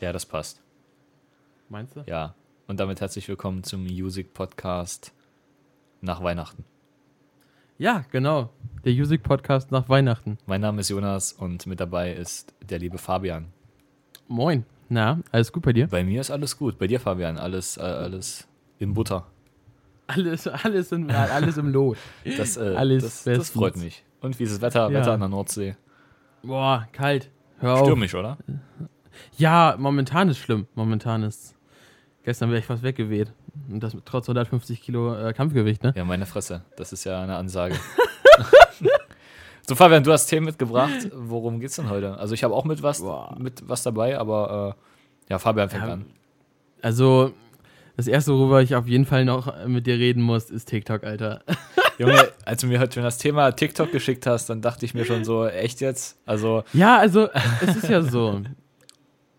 Ja, das passt. Meinst du? Ja. Und damit herzlich willkommen zum Music Podcast nach Weihnachten. Ja, genau. Der Music Podcast nach Weihnachten. Mein Name ist Jonas und mit dabei ist der liebe Fabian. Moin. Na, alles gut bei dir? Bei mir ist alles gut. Bei dir, Fabian, alles, äh, alles in Butter. Alles, alles, in, alles im Lot. Das, äh, Alles das, das freut mich. Und wie ist das Wetter, Ja. Wetter an der Nordsee? Boah, kalt. Hör auf. Stürmisch, oder? Ja, momentan ist schlimm. Momentan ist. Gestern wäre ich fast weggeweht. Und das trotz 150 Kilo äh, Kampfgewicht, ne? Ja, meine Fresse. Das ist ja eine Ansage. so, Fabian, du hast Themen mitgebracht. Worum geht's denn heute? Also, ich habe auch mit was, Boah. mit was dabei, aber äh, ja, Fabian fängt Ja, an. Also, das erste, worüber ich auf jeden Fall noch mit dir reden muss, ist TikTok, Alter. Junge, als du mir heute schon das Thema TikTok geschickt hast, dann dachte ich mir schon so, echt jetzt? Also, Ja, also, es ist ja so.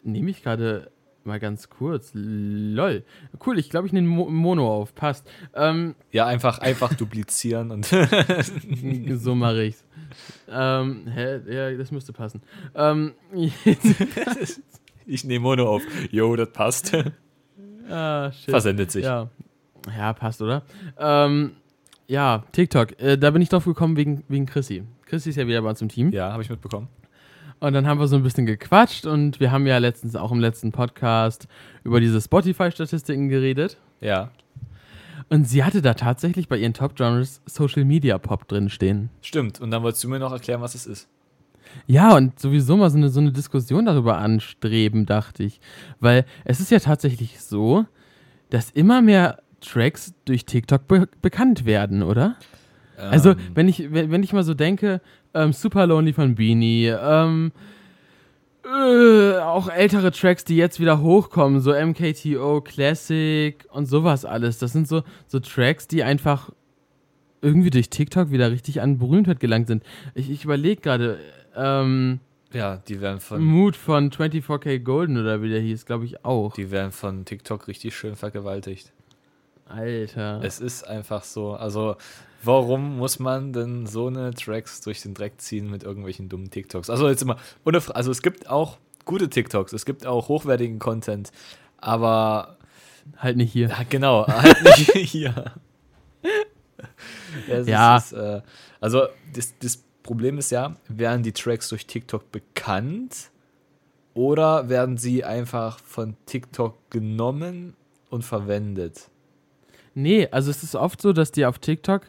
Nehme ich gerade mal ganz kurz. Lol. Cool, ich glaube, ich nehme Mo Mono auf. Passt. Ähm, ja, einfach, einfach duplizieren und so mache ich's. Ähm, hä? Ja, das müsste passen. Ähm, ich nehme Mono auf. Jo, das passt. ah, shit. Versendet sich. Ja. ja, passt, oder? Ähm, ja, TikTok. Äh, da bin ich drauf gekommen wegen, wegen Chrissy. Chrissy ist ja wieder bei uns im Team. Ja, habe ich mitbekommen. Und dann haben wir so ein bisschen gequatscht und wir haben ja letztens auch im letzten Podcast über diese Spotify-Statistiken geredet. Ja, Und sie hatte da tatsächlich bei ihren Top-Genres Social Media Pop drin stehen. stimmt. Und dann wolltest du mir noch erklären, was es ist. Ja, und sowieso mal so eine, so eine Diskussion darüber anstreben, dachte ich. Weil es ist ja tatsächlich so, dass immer mehr Tracks durch TikTok be bekannt werden, oder? Also, Ähm, wenn ich, wenn wenn ich mal so denke, ähm, Super Lonely von Beanie, ähm, äh, auch ältere Tracks, die jetzt wieder hochkommen, so MKTO Classic und sowas alles. Das sind so, so Tracks, die einfach irgendwie durch TikTok wieder richtig an Berühmtheit gelangt sind. Ich, ich überlege gerade, ähm, ja, die werden von, Mood von 24K Golden oder wie der hieß, glaube ich auch. die werden von TikTok richtig schön vergewaltigt. Alter. Es ist einfach so. Also, warum muss man denn so eine Tracks durch den Dreck ziehen mit irgendwelchen dummen TikToks? Also, jetzt immer, ohne, Fra- also es gibt auch gute TikToks, es gibt auch hochwertigen Content, aber halt nicht hier. ja, genau, halt nicht hier. es Ja. Ist, äh, also, das, das Problem ist ja, werden die Tracks durch TikTok bekannt oder werden sie einfach von TikTok genommen und verwendet? Nee, also es ist oft so, dass die auf TikTok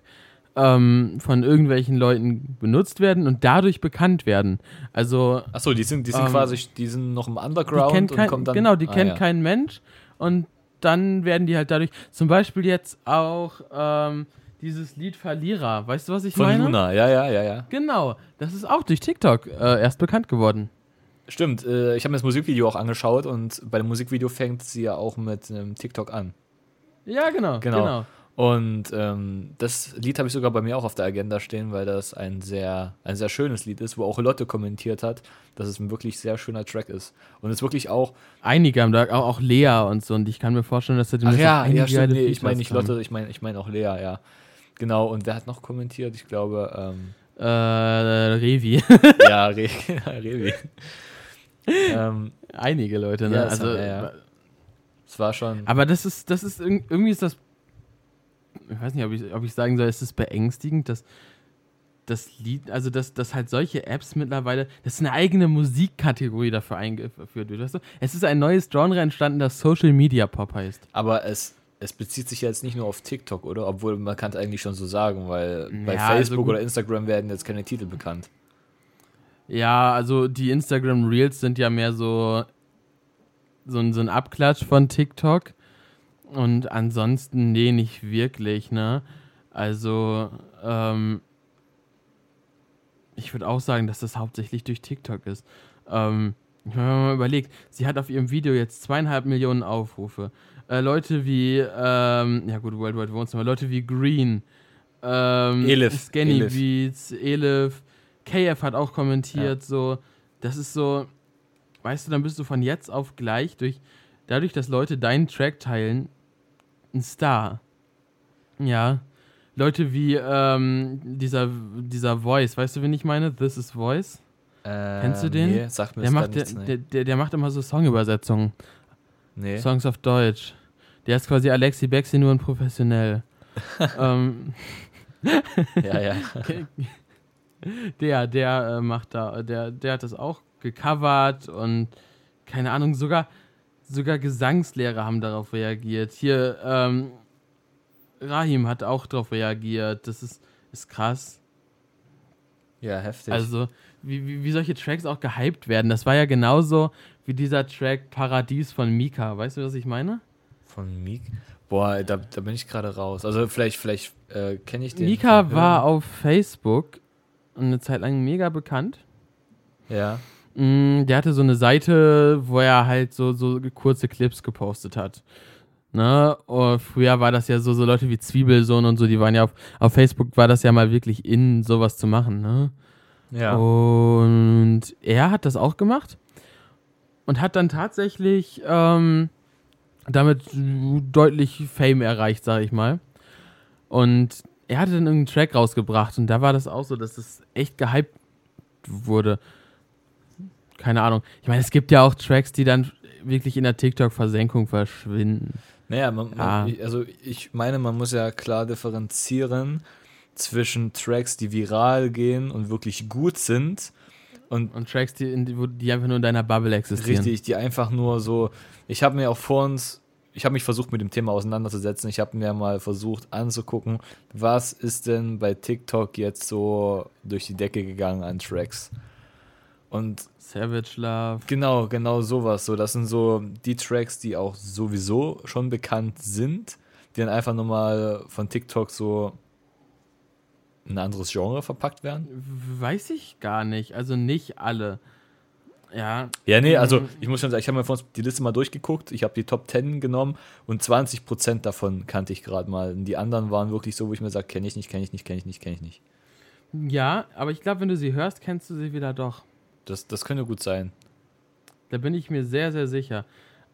ähm, von irgendwelchen Leuten benutzt werden und dadurch bekannt werden. Also Achso, die sind, die sind Ähm, quasi, die sind noch im Underground kennt und kein, kommen dann. genau, die Ah, kennt ja. kein Mensch und dann werden die halt dadurch, zum Beispiel jetzt auch ähm, dieses Lied Verlierer, weißt du, was ich Von meine? Luna, ja, ja, ja, ja. Genau, das ist auch durch TikTok äh, erst bekannt geworden. Stimmt, äh, ich habe mir das Musikvideo auch angeschaut und bei dem Musikvideo fängt sie ja auch mit einem TikTok an. Ja, genau, Genau. genau. Und ähm, das Lied habe ich sogar bei mir auch auf der Agenda stehen, weil das ein sehr, ein sehr schönes Lied ist, wo auch Lotte kommentiert hat, dass es ein wirklich sehr schöner Track ist. Und es wirklich auch. Einige haben da, auch, auch Lea und so und ich kann mir vorstellen, dass da Ach demnächst ja, ja, stimmt. Nee, ich meine nicht. Lotte, ich meine ich mein auch Lea, ja. Genau, und wer hat noch kommentiert? Ich glaube, ähm, Äh, Revi. ja, Re Revi. ähm, Einige Leute, ne? Ja, also, hat- ja, ja. Es war schon. Aber das ist, das ist irg- irgendwie ist das. Ich weiß nicht, ob ich, ob ich sagen soll, ist es beängstigend, dass das Lied, also dass, dass halt solche Apps mittlerweile, das ist eine eigene Musikkategorie dafür eingeführt wird. Weißt du? Es ist ein neues Genre entstanden, das Social Media Pop heißt. Aber es, es bezieht sich ja jetzt nicht nur auf TikTok, oder? Obwohl man kann es eigentlich schon so sagen, weil bei Ja, also Facebook gut. oder Instagram werden jetzt keine Titel bekannt. Ja, also die Instagram Reels sind ja mehr so, so, ein, so ein Abklatsch von TikTok. Und ansonsten, nee, nicht wirklich, ne? Also, ähm, ich würde auch sagen, dass das hauptsächlich durch TikTok ist. Ähm, ich habe mir mal überlegt, sie hat auf ihrem Video jetzt zweieinhalb Millionen Aufrufe. Äh, Leute wie, ähm, ja gut, Worldwide Wohnzimmer, Leute wie Green, ähm, Elif, Scanny Elif. Beats, Elif, KF hat auch kommentiert, so, das ist so, weißt du, dann bist du von jetzt auf gleich durch, dadurch, dass Leute deinen Track teilen, ein Star. Ja. Leute wie ähm, dieser, dieser Voice, weißt du, wen ich meine? This is Voice. Äh, Kennst du den? Nee, sagt mir Der macht, grad der, nichts, nee. der, der, der macht immer so Songübersetzungen. nee. Songs auf Deutsch. Der ist quasi Alexi Bexi nur ein professionell. ähm, Ja, ja. der, der äh, macht da, der, der hat das auch gecovert und keine Ahnung, sogar, sogar Gesangslehrer haben darauf reagiert. Hier, ähm, Rahim hat auch darauf reagiert. Das ist, ist krass. Ja, heftig. Also, wie, wie, wie solche Tracks auch gehypt werden. Das war ja genauso wie dieser Track Paradies von Mika. Weißt du, was ich meine? Von Meek? Boah, da, da bin ich gerade raus. Also vielleicht, vielleicht äh, kenne ich den. Mika war auf Facebook eine Zeit lang mega bekannt. Ja. Mm, Der hatte so eine Seite, wo er halt so, so kurze Clips gepostet hat. Ne? Und früher war das ja so, so Leute wie Zwiebelsohn und so, die waren ja auf, auf Facebook, war das ja mal wirklich in, sowas zu machen. Ne? Ja. Und er hat das auch gemacht und hat dann tatsächlich ähm, damit deutlich Fame erreicht, sag ich mal. Und er hatte dann irgendeinen Track rausgebracht und da war das auch so, dass es echt gehypt wurde. Keine Ahnung. Ich meine, es gibt ja auch Tracks, die dann wirklich in der TikTok-Versenkung verschwinden. Naja, man, Ah. man, also ich meine, man muss ja klar differenzieren zwischen Tracks, die viral gehen und wirklich gut sind und Und Tracks, die, die einfach nur in deiner Bubble existieren. richtig, die einfach nur so. Ich habe mir auch vor uns, ich habe mich versucht mit dem Thema auseinanderzusetzen. Ich habe mir mal versucht anzugucken, was ist denn bei TikTok jetzt so durch die Decke gegangen an Tracks. Und Savage Love. Genau, genau sowas. So, das sind so die Tracks, die auch sowieso schon bekannt sind, die dann einfach nochmal von TikTok so in ein anderes Genre verpackt werden. Weiß ich gar nicht. Also nicht alle. Ja. Ja, nee, also Mhm. ich muss schon sagen, ich habe mir vorhin die Liste mal durchgeguckt, ich habe die Top 10 genommen und 20% davon kannte ich gerade mal. Und die anderen waren wirklich so, wo ich mir sage, kenne ich nicht, kenne ich nicht, kenne ich nicht, kenne ich nicht. Ja, aber ich glaube, wenn du sie hörst, kennst du sie wieder doch. Das, das könnte gut sein. Da bin ich mir sehr, sehr sicher.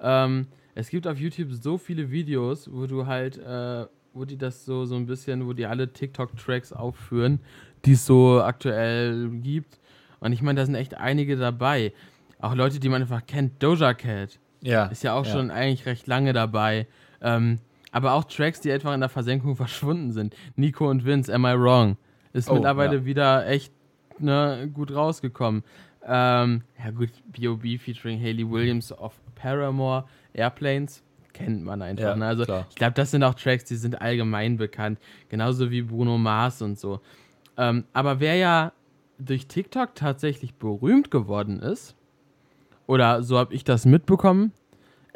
Ähm, es gibt auf YouTube so viele Videos, wo du halt, äh, wo die das so, so ein bisschen, wo die alle TikTok-Tracks aufführen, die es so aktuell gibt. Und ich meine, da sind echt einige dabei. Auch Leute, die man einfach kennt. Doja Cat Ja. ist ja auch ja. schon eigentlich recht lange dabei. Ähm, aber auch Tracks, die einfach in der Versenkung verschwunden sind. Nico und Vince, Am I Wrong? Ist Oh, mittlerweile ja. wieder echt ne, gut rausgekommen. Ähm, ja gut, B.O.B. featuring Hayley Williams of Paramore, Airplanes, kennt man einfach. Ja, ne? Also klar. ich glaube, das sind auch Tracks, die sind allgemein bekannt. Genauso wie Bruno Mars und so. Ähm, aber wer ja durch TikTok tatsächlich berühmt geworden ist, oder so habe ich das mitbekommen,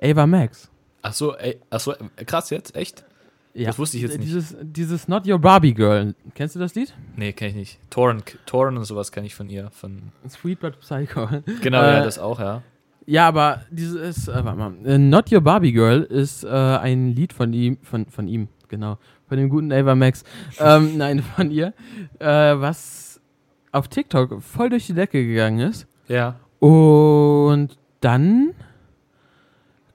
Ava Max. Ach so, ey, ach so, äh, krass jetzt, echt? Ja. Das wusste ich jetzt nicht. Dieses, dieses Not Your Barbie Girl. Kennst du das Lied? Nee, kenne ich nicht. Torrent, Torrent und sowas kenne ich von ihr. Von, Sweet But Psycho. genau, Äh, ja, das auch, ja. Ja, aber dieses, äh, warte mal, äh, Not Your Barbie Girl ist äh, ein Lied von ihm, von, von ihm, genau, von dem guten Ava Max, ähm, nein, von ihr, äh, was auf TikTok voll durch die Decke gegangen ist. Ja. Und dann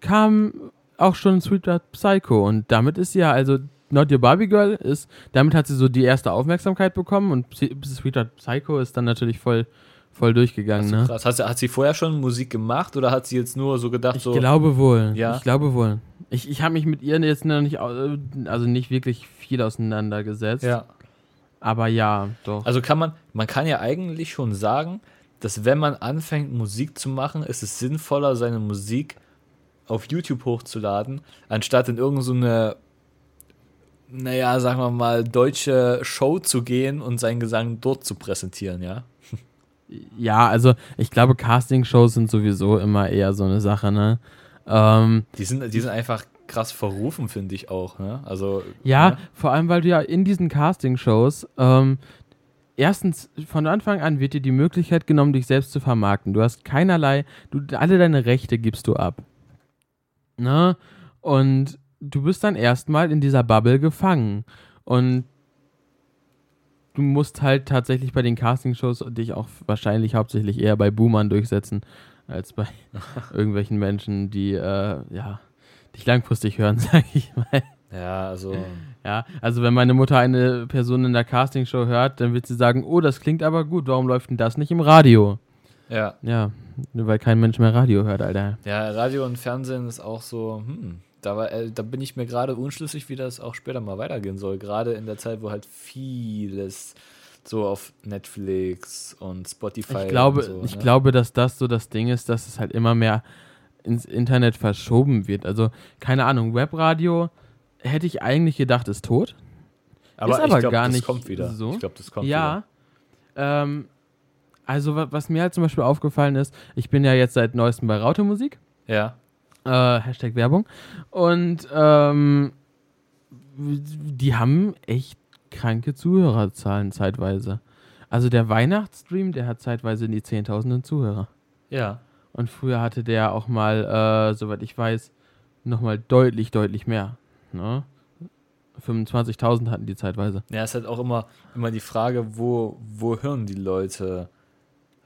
kam auch schon Sweet But Psycho und damit ist sie ja, also Not Your Barbie Girl ist, damit hat sie so die erste Aufmerksamkeit bekommen und Sweet But Psycho ist dann natürlich voll, voll durchgegangen, ne? Krass. Hat, sie- hat sie vorher schon Musik gemacht oder hat sie jetzt nur so gedacht, Ich so. glaube wohl. Ja? Ich glaube wohl. Ich, ich habe mich mit ihr jetzt noch nicht, also nicht wirklich viel auseinandergesetzt. Ja. Aber ja, doch. Also kann man, man kann ja eigentlich schon sagen, dass wenn man anfängt, Musik zu machen, ist es sinnvoller, seine Musik auf YouTube hochzuladen, anstatt in irgendeine, so naja, sagen wir mal, deutsche Show zu gehen und seinen Gesang dort zu präsentieren, ja? ja, also ich glaube, Castingshows sind sowieso immer eher so eine Sache, ne? Ähm, Die sind, die sind einfach krass verrufen, finde ich auch, ne? Also. ja, ne? vor allem, weil du ja in diesen Castingshows, ähm, erstens, von Anfang an wird dir die Möglichkeit genommen, dich selbst zu vermarkten. Du hast keinerlei, du, alle deine Rechte gibst du ab. Ne? Und du bist dann erstmal in dieser Bubble gefangen. Und du musst halt tatsächlich bei den Castingshows dich auch wahrscheinlich hauptsächlich eher bei Boomern durchsetzen, als bei irgendwelchen Menschen, die, äh, ja, dich langfristig hören, sag ich mal. Ja, also. Ja, also wenn meine Mutter eine Person in der Castingshow hört, dann wird sie sagen, oh, das klingt aber gut, warum läuft denn das nicht im Radio? Ja. Ja, weil kein Mensch mehr Radio hört, Alter. Ja, Radio und Fernsehen ist auch so, hm, da, war, äh, da bin ich mir gerade unschlüssig, wie das auch später mal weitergehen soll. Gerade in der Zeit, wo halt vieles so auf Netflix und Spotify. Ich glaube, so, ich ne? glaube, dass das so das Ding ist, dass es halt immer mehr ins Internet verschoben wird. Also, keine Ahnung, Webradio hätte ich eigentlich gedacht, ist tot. Aber, ist aber ich glaub, gar das nicht kommt wieder. so. Ich glaube, das kommt ja, wieder. Ähm, also, was mir halt zum Beispiel aufgefallen ist, ich bin ja jetzt seit neuestem bei Raute Musik. Ja. Äh, Hashtag Werbung. Und ähm, die haben echt kranke Zuhörerzahlen zeitweise. Also der Weihnachtsstream, der hat zeitweise in die Zehntausenden Zuhörer. Ja. Und früher hatte der auch mal, äh, soweit ich weiß, nochmal deutlich, deutlich mehr. Ne? 25.000 hatten die zeitweise. Ja, es ist halt auch immer, immer die Frage, wo, wo hören die Leute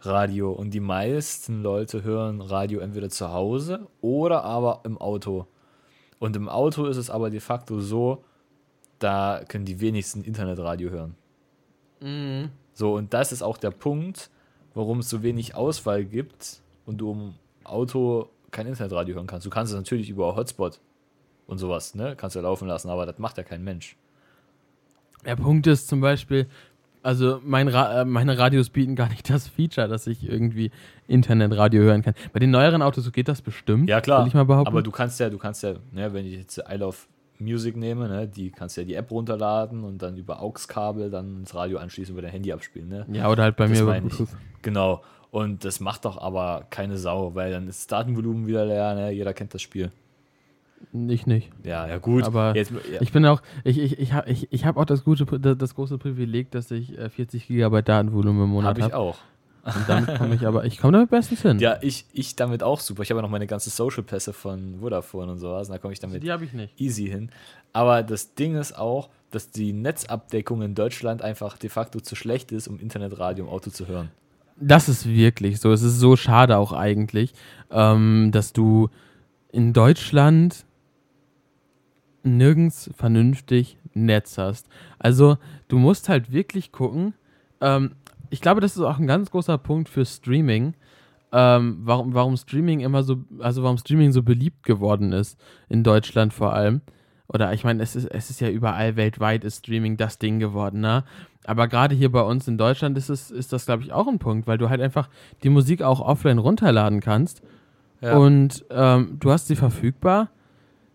Radio? Und die meisten Leute hören Radio entweder zu Hause oder aber im Auto. Und im Auto ist es aber de facto so, da können die wenigsten Internetradio hören. Mhm. So, und das ist auch der Punkt, warum es so wenig Auswahl gibt und du im Auto kein Internetradio hören kannst. Du kannst es natürlich über Hotspot und sowas, ne? Kannst du ja laufen lassen, aber das macht ja kein Mensch. Der Punkt ist zum Beispiel, also mein Ra äh, meine Radios bieten gar nicht das Feature, dass ich irgendwie Internetradio hören kann. Bei den neueren Autos geht das bestimmt. Ja, klar. Ich mal behaupten. Aber du kannst ja, du kannst ja, ne, wenn ich jetzt I Love Music nehme, ne, die kannst ja die App runterladen und dann über AUX-Kabel dann ins Radio anschließen über dein Handy abspielen. Ne? Ja, oder halt bei das mir über Bluetooth. Genau. Und das macht doch aber keine Sau, weil dann ist das Datenvolumen wieder leer, ne? jeder kennt das Spiel. Ich nicht. Ja, ja gut. Aber Jetzt, ja. ich bin auch, ich, ich, ich habe ich, ich hab auch das, gute, das große Privileg, dass ich 40 äh, GB Datenvolumen im Monat habe. Habe ich auch. Und damit komme ich aber, ich komme damit bestens hin. Ja, ich, ich damit auch super. Ich habe ja noch meine ganze Social-Pässe von Vodafone und sowas. Und da komme ich damit die ich nicht. easy hin. Aber das Ding ist auch, dass die Netzabdeckung in Deutschland einfach de facto zu schlecht ist, um Internetradio im Auto zu hören. Das ist wirklich so. Es ist so schade auch eigentlich, ähm, dass du in Deutschland nirgends vernünftig Netz hast. Also du musst halt wirklich gucken. Ähm, ich glaube, das ist auch ein ganz großer Punkt für Streaming. Ähm, warum, warum Streaming immer so, also warum Streaming so beliebt geworden ist, in Deutschland vor allem. Oder ich meine, es ist, es ist ja überall weltweit ist Streaming das Ding geworden, ne? Aber gerade hier bei uns in Deutschland ist es, ist das, glaube ich, auch ein Punkt, weil du halt einfach die Musik auch offline runterladen kannst. Ja. Und ähm, du hast sie verfügbar.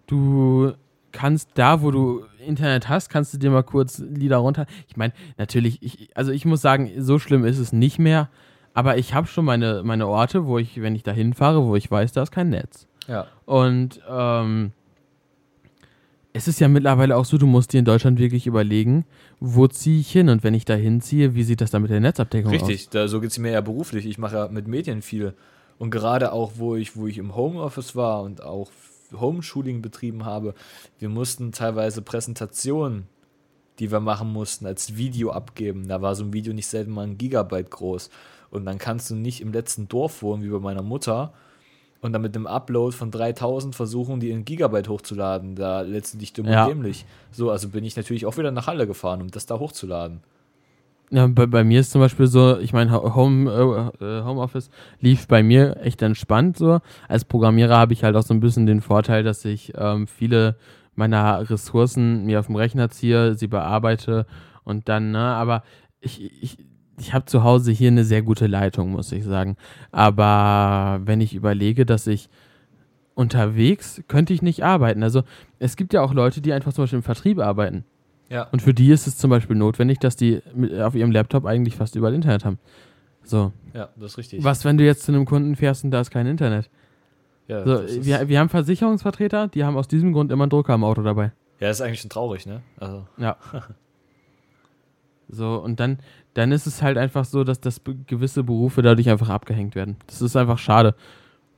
Du kannst da, wo du Internet hast, kannst du dir mal kurz Lieder runter. Ich meine, natürlich, ich, also ich muss sagen, so schlimm ist es nicht mehr. Aber ich habe schon meine, meine Orte, wo ich, wenn ich da hinfahre, wo ich weiß, da ist kein Netz. Ja. Und ähm, es ist ja mittlerweile auch so, du musst dir in Deutschland wirklich überlegen, wo ziehe ich hin und wenn ich da hinziehe, wie sieht das dann mit der Netzabdeckung Richtig, aus? Richtig, da, so geht es mir ja beruflich. Ich mache ja mit Medien viel. Und gerade auch, wo ich, wo ich im Homeoffice war und auch Homeschooling betrieben habe, wir mussten teilweise Präsentationen, die wir machen mussten, als Video abgeben. Da war so ein Video nicht selten mal ein Gigabyte groß. Und dann kannst du nicht im letzten Dorf wohnen, wie bei meiner Mutter, und dann mit einem Upload von 3000 versuchen, die in Gigabyte hochzuladen. Da letztendlich dumm ja. und dämlich. So, also bin ich natürlich auch wieder nach Halle gefahren, um das da hochzuladen. Ja, bei, bei mir ist zum Beispiel so, ich meine, Home, äh, äh, Homeoffice lief bei mir echt entspannt so. Als Programmierer habe ich halt auch so ein bisschen den Vorteil, dass ich ähm, viele meiner Ressourcen mir auf dem Rechner ziehe, sie bearbeite und dann, ne, aber ich, ich, ich habe zu Hause hier eine sehr gute Leitung, muss ich sagen. Aber wenn ich überlege, dass ich unterwegs könnte ich nicht arbeiten. Also es gibt ja auch Leute, die einfach zum Beispiel im Vertrieb arbeiten. Ja. Und für die ist es zum Beispiel notwendig, dass die auf ihrem Laptop eigentlich fast überall Internet haben. So. Ja, das ist richtig. Was, wenn du jetzt zu einem Kunden fährst und da ist kein Internet? Ja, so, wir, wir haben Versicherungsvertreter, die haben aus diesem Grund immer einen Drucker im Auto dabei. Ja, ist eigentlich schon traurig, ne? Also. Ja. so, und dann, dann ist es halt einfach so, dass das gewisse Berufe dadurch einfach abgehängt werden. Das ist einfach schade.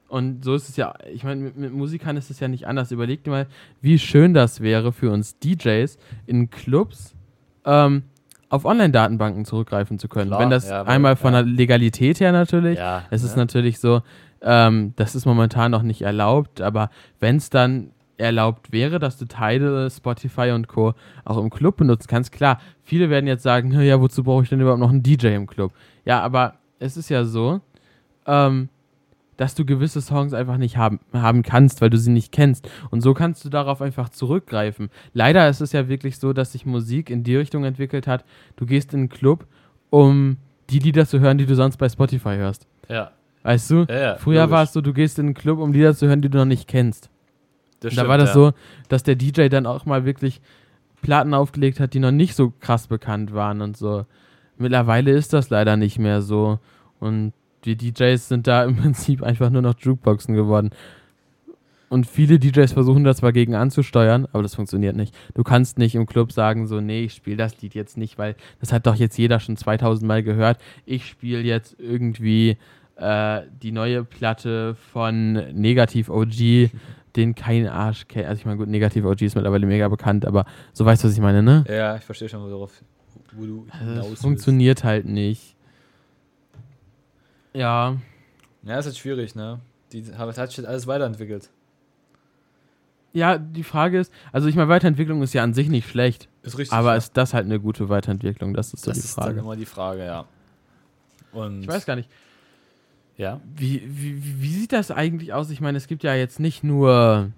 Und so ist es ja, ich meine, mit, mit, Musikern ist es ja nicht anders. Überlegt mal, wie schön das wäre für uns DJs in Clubs ähm, auf Online-Datenbanken zurückgreifen zu können. Klar, Wenn das ja, einmal von ja. der Legalität her natürlich, ja, es ist natürlich so, ähm, das ist momentan noch nicht erlaubt, aber wenn es dann erlaubt wäre, dass du Teile, Spotify und Co. auch im Club benutzen kannst, klar, viele werden jetzt sagen, ja, wozu brauche ich denn überhaupt noch einen DJ im Club? Ja, aber es ist ja so, ähm, dass du gewisse Songs einfach nicht haben, haben kannst, weil du sie nicht kennst. Und so kannst du darauf einfach zurückgreifen. Leider ist es ja wirklich so, dass sich Musik in die Richtung entwickelt hat. Du gehst in einen Club, um die Lieder zu hören, die du sonst bei Spotify hörst. Ja. Weißt du? Ja, ja, Früher war es so, du gehst in einen Club, um Lieder zu hören, die du noch nicht kennst. Das Und da stimmt, war das ja. so, dass der DJ dann auch mal wirklich Platten aufgelegt hat, die noch nicht so krass bekannt waren und so. Mittlerweile ist das leider nicht mehr so. Und die DJs sind da im Prinzip einfach nur noch Jukeboxen geworden. Und viele DJs versuchen da zwar gegen anzusteuern, aber das funktioniert nicht. Du kannst nicht im Club sagen, so, nee, ich spiele das Lied jetzt nicht, weil das hat doch jetzt jeder schon 2000 Mal gehört. Ich spiele jetzt irgendwie äh, die neue Platte von Negativ OG, den kein Arsch kennt. Also ich meine, gut, Negativ OG ist mittlerweile mega bekannt, aber so weißt du, was ich meine, ne? Ja, ich verstehe schon, worauf wo du Das hinaus willst. funktioniert halt nicht. Ja, Ja, ist halt schwierig, ne? Die hat sich alles weiterentwickelt. ja, die Frage ist, also ich meine, Weiterentwicklung ist ja an sich nicht schlecht, Ist richtig. aber ja. ist das halt eine gute Weiterentwicklung? Das ist so das die ist dann Frage. immer die Frage, ja. Und Ich weiß gar nicht, ja. wie, wie, wie sieht das eigentlich aus? Ich meine, es gibt ja jetzt nicht nur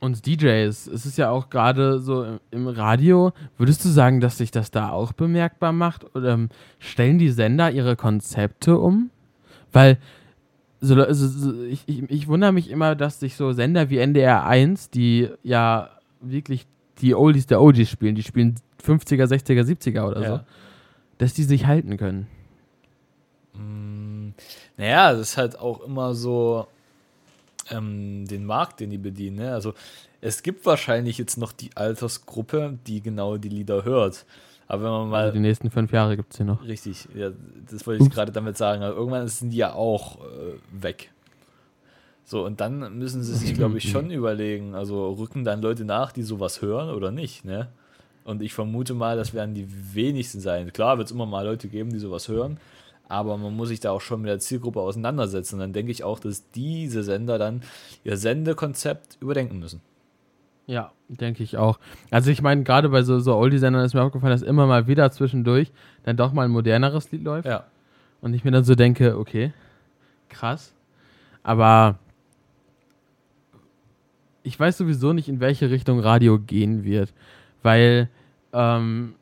uns DJs, es ist ja auch gerade so im, Radio. Würdest du sagen, dass sich das da auch bemerkbar macht? Oder ähm, stellen die Sender ihre Konzepte um? Weil so, so, so, ich, ich, ich wundere mich immer, dass sich so Sender wie NDR 1, die ja wirklich die Oldies der Oldies spielen, die spielen 50er, 60er, 70er oder so, ja. dass die sich halten können. Mm, Naja, das ist halt auch immer so ähm, den Markt, den die bedienen. Ne? Also es gibt wahrscheinlich jetzt noch die Altersgruppe, die genau die Lieder hört. Aber wenn man mal Also die nächsten fünf Jahre gibt es hier noch. Richtig, ja, das wollte ich gerade damit sagen. Aber irgendwann sind die ja auch äh, weg. So, und dann müssen sie sich, glaube ich, schon überlegen, also rücken dann Leute nach, die sowas hören oder nicht, ne? Und ich vermute mal, das werden die wenigsten sein. Klar wird es immer mal Leute geben, die sowas hören, aber man muss sich da auch schon mit der Zielgruppe auseinandersetzen. Und dann denke ich auch, dass diese Sender dann ihr Sendekonzept überdenken müssen. Ja, denke ich auch. Also ich meine, gerade bei so, so Oldie-Sendern ist mir aufgefallen, dass immer mal wieder zwischendurch dann doch mal ein moderneres Lied läuft. Ja. Und ich mir dann so denke, okay, krass. Aber ich weiß sowieso nicht, in welche Richtung Radio gehen wird. Weil ähm,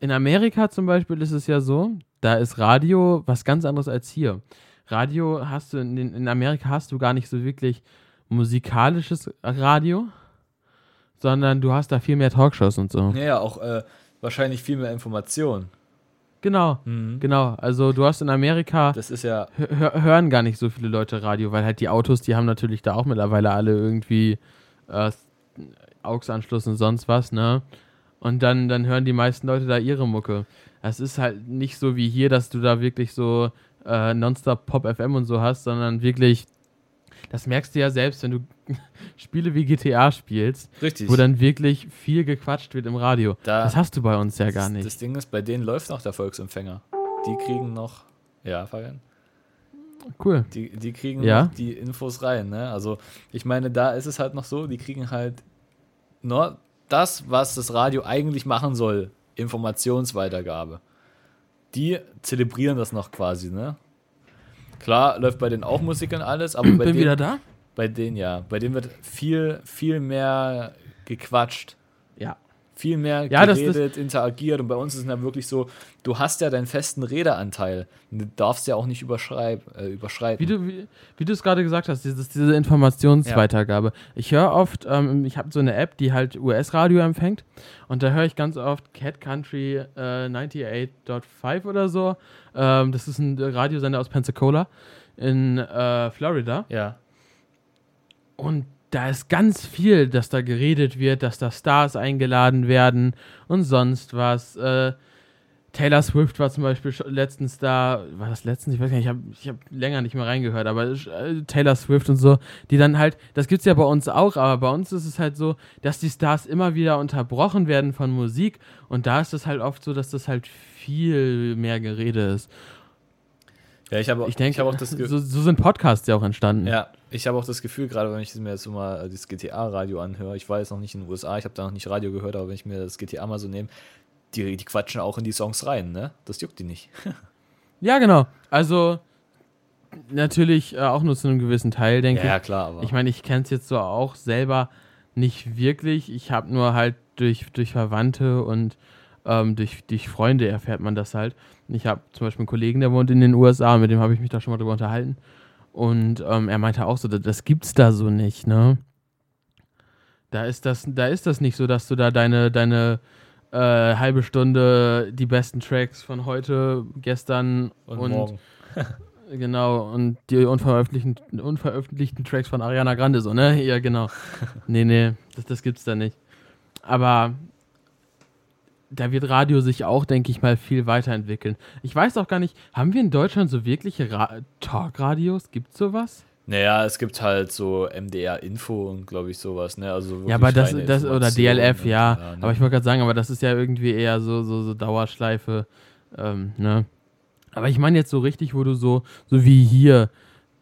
in Amerika zum Beispiel ist es ja so, da ist Radio was ganz anderes als hier. Radio hast du, in, in Amerika hast du gar nicht so wirklich musikalisches Radio, sondern du hast da viel mehr Talkshows und so. Ja, ja, auch äh, wahrscheinlich viel mehr Informationen. Genau, Mhm. genau. Also du hast in Amerika Das ist ja, hör, hören gar nicht so viele Leute Radio, weil halt die Autos, die haben natürlich da auch mittlerweile alle irgendwie äh, AUX-Anschluss und sonst was, ne? Und dann, dann hören die meisten Leute da ihre Mucke. Das ist halt nicht so wie hier, dass du da wirklich so äh, Nonstop Pop FM und so hast, sondern wirklich, das merkst du ja selbst, wenn du Spiele wie GTA spielst, richtig. wo dann wirklich viel gequatscht wird im Radio. Da- das hast du bei uns ja gar nicht. Das Ding ist, bei denen läuft noch der Volksempfänger. Die kriegen noch, ja, Fabian, cool. die, die kriegen Ja. die Infos rein. Ne? Also, ich meine, da ist es halt noch so, die kriegen halt nur das, was das Radio eigentlich machen soll, Informationsweitergabe. Die zelebrieren das noch quasi, ne? Klar, läuft bei denen auch Musik und alles, aber bei Bin denen, wieder da? bei denen ja, bei denen wird viel, viel mehr gequatscht. Ja. viel mehr Ja, das- geredet, interagiert. Und bei uns ist es ja wirklich so, du hast ja deinen festen Redeanteil. Du darfst ja auch nicht überschreib, äh, überschreiten. Wie du, wie, wie du es gerade gesagt hast, dieses, diese Informationsweitergabe. Ich höre oft, ähm, ich habe so eine App, die halt US-Radio empfängt und da höre ich ganz oft Cat Country äh, 98.5 oder so. Ähm, das ist ein Radiosender aus Pensacola in äh, Florida. ja. Und da ist ganz viel, dass da geredet wird, dass da Stars eingeladen werden und sonst was. Äh, Taylor Swift war zum Beispiel letztens da, war das letztens? Ich weiß gar nicht, ich habe ich hab länger nicht mehr reingehört, aber äh, Taylor Swift und so, die dann halt, das gibt's ja bei uns auch, aber bei uns ist es halt so, dass die Stars immer wieder unterbrochen werden von Musik und da ist es halt oft so, dass das halt viel mehr Gerede ist. Ja, ich habe Ich denke, hab auch das Ge so, so sind Podcasts ja auch entstanden. ja, ich habe auch das Gefühl, gerade wenn ich mir jetzt mal äh, das GTA-Radio anhöre, ich war jetzt noch nicht in den USA, ich habe da noch nicht Radio gehört, aber wenn ich mir das GTA mal so nehme, die, die quatschen auch in die Songs rein, ne? Das juckt die nicht. Ja, genau. Also, natürlich äh, auch nur zu einem gewissen Teil, denke Ja, ich. klar, aber. Ich meine, ich kenne es jetzt so auch selber nicht wirklich. Ich habe nur halt durch, durch Verwandte und ähm, durch, durch Freunde erfährt man das halt. Ich habe zum Beispiel einen Kollegen, der wohnt in den USA, mit dem habe ich mich da schon mal drüber unterhalten. Und ähm, er meinte auch so, das, gibt's da so nicht, ne? Da ist das, da ist das nicht so, dass du da deine, deine äh, halbe Stunde die besten Tracks von heute, gestern und, und. Genau, und die unveröffentlichten, unveröffentlichten Tracks von Ariana Grande, so, ne? Ja, genau. nee, nee, das, das gibt's da nicht. Aber da wird Radio sich auch, denke ich mal, viel weiterentwickeln. Ich weiß auch gar nicht, haben wir in Deutschland so wirkliche Ra Talkradios? Gibt's sowas? Naja, es gibt halt so MDR-Info und glaube ich sowas, ne? Also Ja, aber das, das oder DLF, und- ja. ne? Aber ich wollte gerade sagen, aber das ist ja irgendwie eher so, so, so Dauerschleife, ähm, ne? Aber ich meine jetzt so richtig, wo du so, so wie hier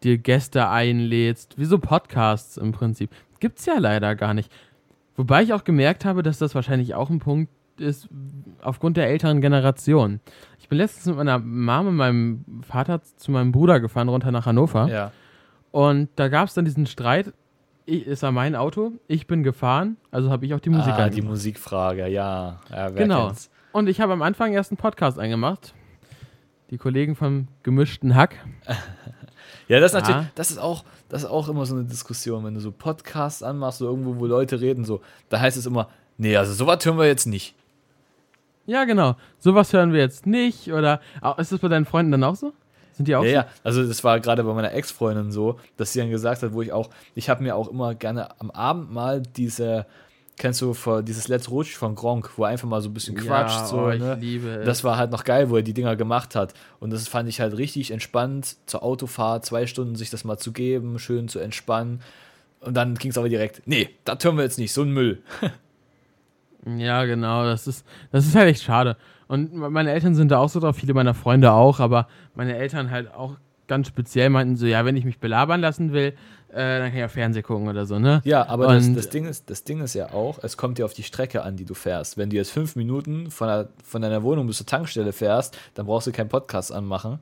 dir Gäste einlädst, wie so Podcasts im Prinzip. Gibt's ja leider gar nicht. Wobei ich auch gemerkt habe, dass das wahrscheinlich auch ein Punkt ist, aufgrund der älteren Generation. Ich bin letztens mit meiner Mama und meinem Vater zu meinem Bruder gefahren, runter nach Hannover. ja. Und da gab es dann diesen Streit. Ich, es war mein Auto, ich bin gefahren, also habe ich auch die Musik ah, die angemacht. Musikfrage, ja. ja Genau. kennt's? Und ich habe am Anfang erst einen Podcast eingemacht. Die Kollegen vom gemischten Hack. Ja, das ist Ja. natürlich, das ist auch, das ist auch immer so eine Diskussion, wenn du so Podcasts anmachst, so irgendwo, wo Leute reden, so, da heißt es immer, nee, also sowas hören wir jetzt nicht. Ja, genau. Sowas hören wir jetzt nicht. Oder ist das bei deinen Freunden dann auch so? Sind die auch Ja, so? ja, also das war gerade bei meiner Ex-Freundin so, dass sie dann gesagt hat, wo ich auch, ich habe mir auch immer gerne am Abend mal diese, kennst du dieses Let's Rutsch von Gronk, wo er einfach mal so ein bisschen quatscht, ja, so, oh, ich ne? Das war halt noch geil, wo er die Dinger gemacht hat. Und das fand ich halt richtig entspannt, zur Autofahrt, zwei Stunden sich das mal zu geben, schön zu entspannen. Und dann ging es aber direkt, nee, das hören wir jetzt nicht, so ein Müll. Ja, genau. Das ist, das ist halt echt schade. Und meine Eltern sind da auch so drauf, viele meiner Freunde auch, aber meine Eltern halt auch ganz speziell meinten so, ja, wenn ich mich belabern lassen will, äh, dann kann ich auch Fernsehen gucken oder so, ne? Ja, aber das, das, Ding ist, das Ding ist ja auch, es kommt ja auf die Strecke an, die du fährst. Wenn du jetzt fünf Minuten von, der, von deiner Wohnung bis zur Tankstelle fährst, dann brauchst du keinen Podcast anmachen.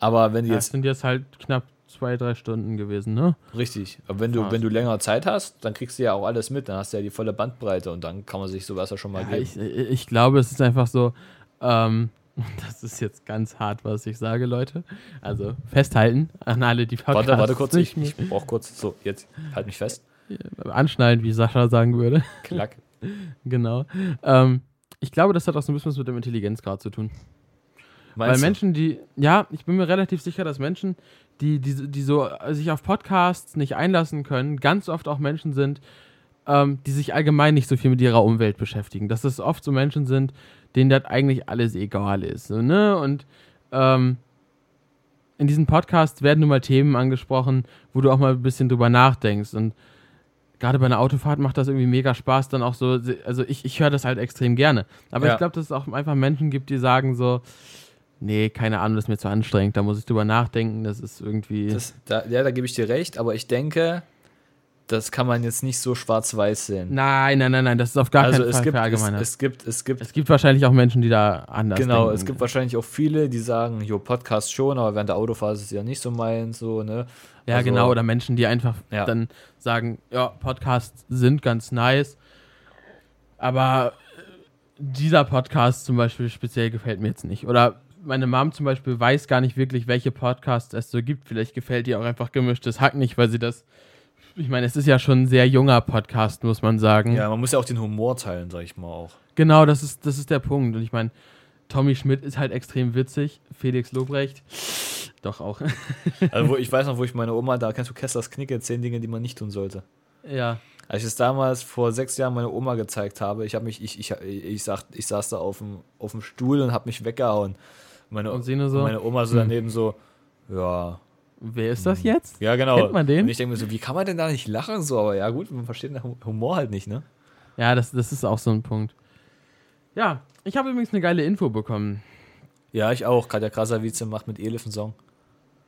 Aber wenn du Das jetzt, sind jetzt halt knapp zwei, drei Stunden gewesen, ne? richtig, aber wenn du, wenn du länger Zeit hast, dann kriegst du ja auch alles mit, dann hast du ja die volle Bandbreite und dann kann man sich sowas ja schon mal Ja, geben. ich, ich glaube, es ist einfach so, ähm, das ist jetzt ganz hart, was ich sage, Leute. Also festhalten an alle, die Podcasts warte, warte kurz, ich, ich brauch kurz, so, jetzt, halt mich fest. anschnallen, wie Sascha sagen würde. Klack. genau. Ähm, ich glaube, das hat auch so ein bisschen was mit dem Intelligenzgrad zu tun. Weil Meinst du? Menschen, die, ja, ich bin mir relativ sicher, dass Menschen, die, die, die so sich auf Podcasts nicht einlassen können, ganz oft auch Menschen sind, ähm, die sich allgemein nicht so viel mit ihrer Umwelt beschäftigen. Dass das oft so Menschen sind, denen das eigentlich alles egal ist. So, ne? Und ähm, in diesen Podcasts werden nun mal Themen angesprochen, wo du auch mal ein bisschen drüber nachdenkst. Und gerade bei einer Autofahrt macht das irgendwie mega Spaß, dann auch so, also ich, ich höre das halt extrem gerne. Aber Ja. ich glaube, dass es auch einfach Menschen gibt, die sagen so, nee, keine Ahnung, das ist mir zu anstrengend, da muss ich drüber nachdenken, das ist irgendwie. Das, da, ja, da gebe ich dir recht, aber ich denke, das kann man jetzt nicht so schwarz-weiß sehen. nein, nein, nein, nein, das ist auf gar also keinen es Fall gibt, es, verallgemeinert. es gibt, es gibt Es gibt wahrscheinlich auch Menschen, die da anders Genau, denken. es gibt wahrscheinlich auch viele, die sagen, jo, Podcast schon, aber während der Autofahrt ist es ja nicht so meins, so, ne? Ja, Also- genau, oder Menschen, die einfach Ja. dann sagen, ja, Podcasts sind ganz nice, aber dieser Podcast zum Beispiel speziell gefällt mir jetzt nicht. Oder meine Mom zum Beispiel weiß gar nicht wirklich, welche Podcasts es so gibt. Vielleicht gefällt ihr auch einfach gemischtes Hack nicht, weil sie das. Ich meine, es ist ja schon ein sehr junger Podcast, muss man sagen. Ja, man muss ja auch den Humor teilen, sag ich mal auch. Genau, das ist, das ist der Punkt. Und ich meine, Tommy Schmidt ist halt extrem witzig. Felix Lobrecht. Doch auch. Also, wo, ich weiß noch, wo ich meine Oma, da kennst du Kesslers Knicke, zehn Dinge, die man nicht tun sollte. ja. Als ich es damals vor sechs Jahren meiner Oma gezeigt habe, ich habe mich, ich, ich, ich, sag, ich saß da auf dem, auf dem Stuhl und habe mich weggehauen. Meine, Und so, meine Oma so hm. daneben so, ja, Wer ist das jetzt? ja genau. Kennt man den? Und ich denke mir so, wie kann man denn da nicht lachen so? Aber ja gut, man versteht den Humor halt nicht, ne? Ja, das, das ist auch so ein Punkt. Ja, ich habe übrigens eine geile Info bekommen. Ja, ich auch. Katja Krasavice macht mit Elif einen Song.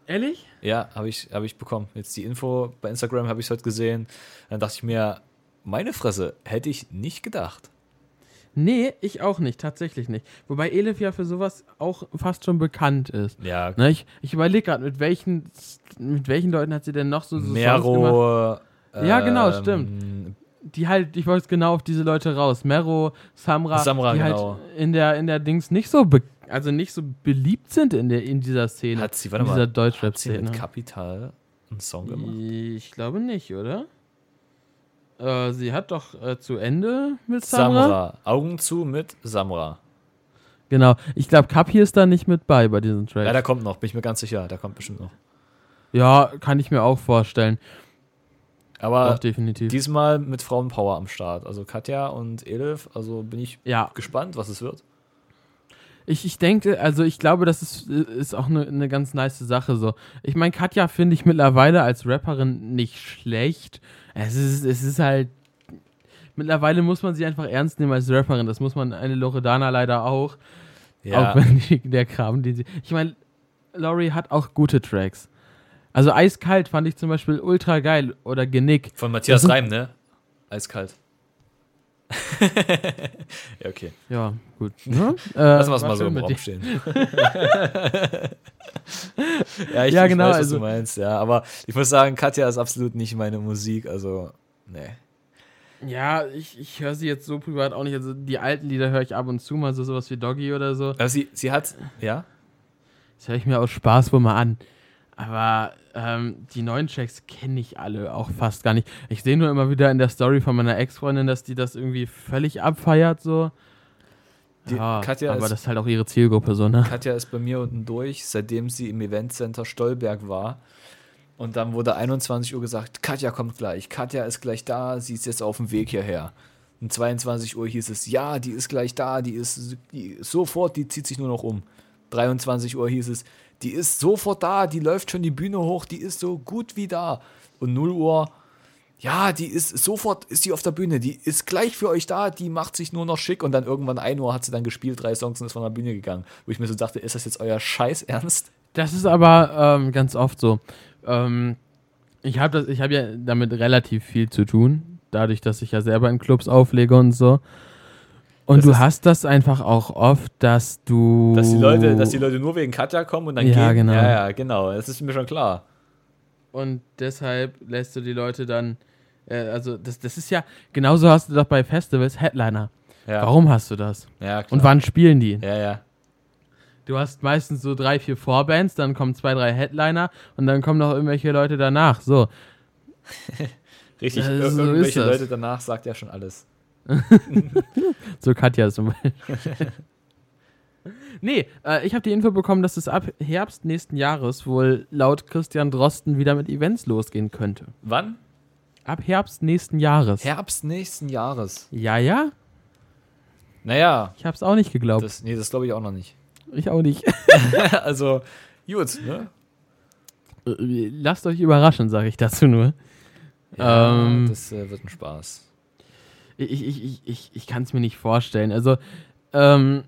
Ehrlich? Ja, habe ich, hab ich bekommen. Jetzt die Info bei Instagram habe ich heute gesehen. Dann dachte ich mir, meine Fresse, hätte ich nicht gedacht. Nee, ich auch nicht, tatsächlich nicht. Wobei Elif ja für sowas auch fast schon bekannt ist. Ja, Ne, ich ich überlege gerade, mit welchen, mit welchen Leuten hat sie denn noch so, so? Mero. Ja, genau, ähm, stimmt. Die halt, ich wollte genau auf diese Leute raus. Mero, Samra, Samra, die genau. halt in der, in der Dings nicht so, also nicht so beliebt sind in, der, in dieser Szene. Hat sie, warte in mal, dieser hat sie Deutschrap-Szene. mit Capital einen Song gemacht? Ich glaube nicht, oder? Äh, sie hat doch äh, zu Ende mit Samra. Samra. Augen zu mit Samra. Genau. Ich glaube, Kapi ist da nicht mit bei bei diesen Tracks. Ja, der kommt noch, bin ich mir ganz sicher. Der kommt bestimmt noch. Ja, kann ich mir auch vorstellen. Aber Doch, definitiv. diesmal mit Frauenpower am Start. Also Katja und Elif. Also bin ich ja, gespannt, was es wird. Ich, ich denke, also ich glaube, das ist, ist auch eine ne ganz nice Sache so. Ich meine, Katja finde ich mittlerweile als Rapperin nicht schlecht. Es ist, es ist halt. Mittlerweile muss man sie einfach ernst nehmen als Rapperin. Das muss man eine Loredana leider auch. Ja, Auch wenn die, der Kram, den sie. Ich meine, Laurie hat auch gute Tracks. Also eiskalt fand ich zum Beispiel ultra geil. Oder Genick. von Matthias Reim, ne? Eiskalt. Ja, okay. Ja, gut. Ne? Äh, Lassen wir es mal so im mit Raum dir. stehen. ja, ich, Ja, ich genau, weiß, was also- du meinst, ja. Aber ich muss sagen, Katja ist absolut nicht meine Musik. Also, nee. Ja, ich, ich höre sie jetzt so privat auch nicht. Also die alten Lieder höre ich ab und zu mal, so sowas wie Doggy oder so. Aber sie, sie hat, ja? Das höre ich mir aus Spaß wohl mal an. Aber ähm, die neuen Tracks kenne ich alle auch fast gar nicht. Ich sehe nur immer wieder in der Story von meiner Ex-Freundin, dass die das irgendwie völlig abfeiert, so. Die ja, Katja aber ist- das ist halt auch ihre Zielgruppe, so, ne? Katja ist bei mir unten durch, seitdem sie im Eventcenter Stolberg war. Und dann wurde 21 Uhr gesagt, Katja kommt gleich, Katja ist gleich da, sie ist jetzt auf dem Weg hierher. Um 22 Uhr hieß es, ja, die ist gleich da, die ist, die ist sofort, die zieht sich nur noch um. 23 Uhr hieß es, die ist sofort da, die läuft schon die Bühne hoch, die ist so gut wie da. Und 0 Uhr, ja, die ist sofort, ist die auf der Bühne, die ist gleich für euch da, die macht sich nur noch schick. Und dann irgendwann 1 Uhr hat sie dann gespielt, drei Songs und ist von der Bühne gegangen. Wo ich mir so dachte, ist das jetzt euer Scheiß Ernst? Das ist aber ähm, ganz oft so. Ähm, ich habe hab ja damit relativ viel zu tun, dadurch, dass ich ja selber in Clubs auflege und so. Und Das du hast das einfach auch oft, dass du. Dass die Leute, dass die Leute nur wegen Katja kommen und dann Ja, gehen. genau. Ja, ja, genau. Das ist mir schon klar. Und deshalb lässt du die Leute dann. Äh, also, das, das ist ja. Genauso hast du doch bei Festivals Headliner. Ja, Warum hast du das? ja klar. Und wann spielen die? Ja, ja. Du hast meistens so drei, vier Vorbands, dann kommen zwei, drei Headliner und dann kommen noch irgendwelche Leute danach. So. Richtig. Ja, so irgendwelche. Leute danach sagt ja schon alles. So Katja zum Beispiel. nee, äh, ich habe die Info bekommen, dass es ab Herbst nächsten Jahres wohl laut Christian Drosten wieder mit Events losgehen könnte. Wann? Ab Herbst nächsten Jahres. Herbst nächsten Jahres. ja, ja? Naja, Ich hab's auch nicht geglaubt. das, nee, das glaube ich auch noch nicht. ich auch nicht. also, gut, ne? Äh, Lasst euch überraschen, sage ich dazu nur. Ja, Ähm. das äh, wird ein Spaß. Ich, ich, ich, ich, kann es mir nicht vorstellen. Also, ähm,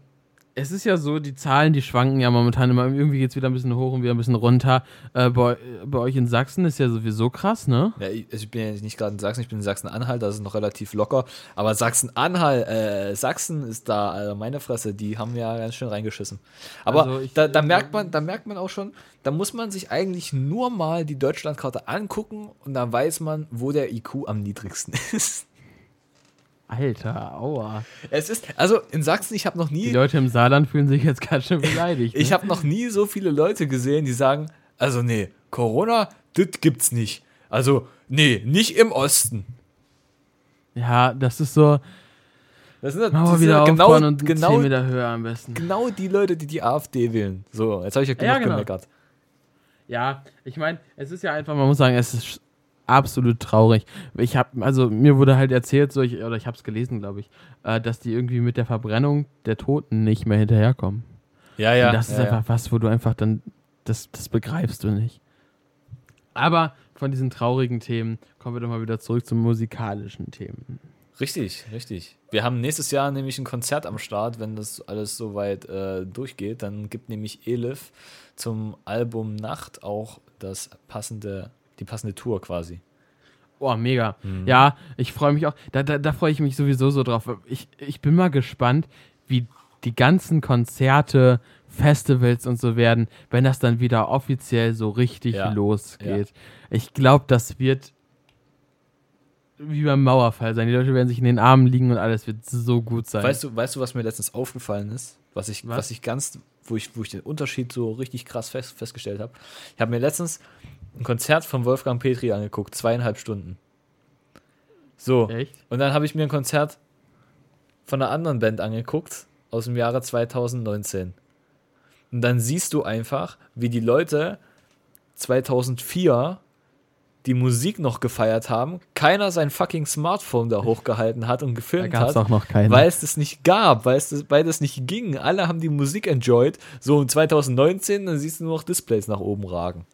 es ist ja so, die Zahlen, die schwanken ja momentan immer. Irgendwie geht es wieder ein bisschen hoch und wieder ein bisschen runter. Äh, bei, bei euch in Sachsen ist ja sowieso krass, ne? Ja, ich, also ich bin ja nicht gerade in Sachsen, ich bin in Sachsen-Anhalt, das ist noch relativ locker. Aber Sachsen-Anhalt, äh, Sachsen ist da, also meine Fresse, die haben ja ganz schön reingeschissen. Aber Also ich- da, da merkt man, da merkt man auch schon, da muss man sich eigentlich nur mal die Deutschlandkarte angucken und dann weiß man, wo der IQ am niedrigsten ist. Alter, aua. Es ist, also in Sachsen, ich habe noch nie, Die Leute im Saarland fühlen sich jetzt ganz schön beleidigt. ich ne? habe noch nie so viele Leute gesehen, die sagen, also nee, Corona, das gibt's nicht. Also, nee, nicht im Osten. Ja, das ist so. Das sind Mauer diese- wieder genau, und genau, 10 Meter höher am besten. genau die Leute, die die AfD wählen. So, jetzt habe ich ja genug Ja, genau. gemeckert. Ja, ich meine, es ist ja einfach, man muss sagen, es ist absolut traurig. Ich habe, also mir wurde halt erzählt, so ich, oder ich habe es gelesen, glaube ich, äh, dass die irgendwie mit der Verbrennung der Toten nicht mehr hinterherkommen. Ja, ja. Und das ist ja, einfach was, wo du einfach dann, das, das begreifst du nicht. Aber von diesen traurigen Themen kommen wir doch mal wieder zurück zu musikalischen Themen. Richtig, richtig. Wir haben nächstes Jahr nämlich ein Konzert am Start, wenn das alles soweit äh, durchgeht. Dann gibt nämlich Elif zum Album Nacht auch das passende, die passende Tour quasi. Oh, mega. Mhm. Ja, ich freue mich auch. Da, da, da freue ich mich sowieso so drauf. Ich, ich bin mal gespannt, wie die ganzen Konzerte, Festivals und so werden, wenn das dann wieder offiziell so richtig ja. losgeht. Ja. Ich glaube, das wird wie beim Mauerfall sein. Die Leute werden sich in den Armen liegen und alles wird so gut sein. Weißt du, weißt du was mir letztens aufgefallen ist? Was ich, was? was ich ganz, wo ich, wo ich den Unterschied so richtig krass fest, festgestellt habe. Ich habe mir letztens ein Konzert von Wolfgang Petri angeguckt, zweieinhalb Stunden. So. Echt? Und dann habe ich mir ein Konzert von einer anderen Band angeguckt, aus dem Jahre 2019. Und dann siehst du einfach, wie die Leute 2004 die Musik noch gefeiert haben, keiner sein fucking Smartphone da hochgehalten hat und gefilmt hat, auch noch keine. weil es das nicht gab, weil es das, weil das nicht ging. Alle haben die Musik enjoyed. So in 2019, dann siehst du nur noch Displays nach oben ragen.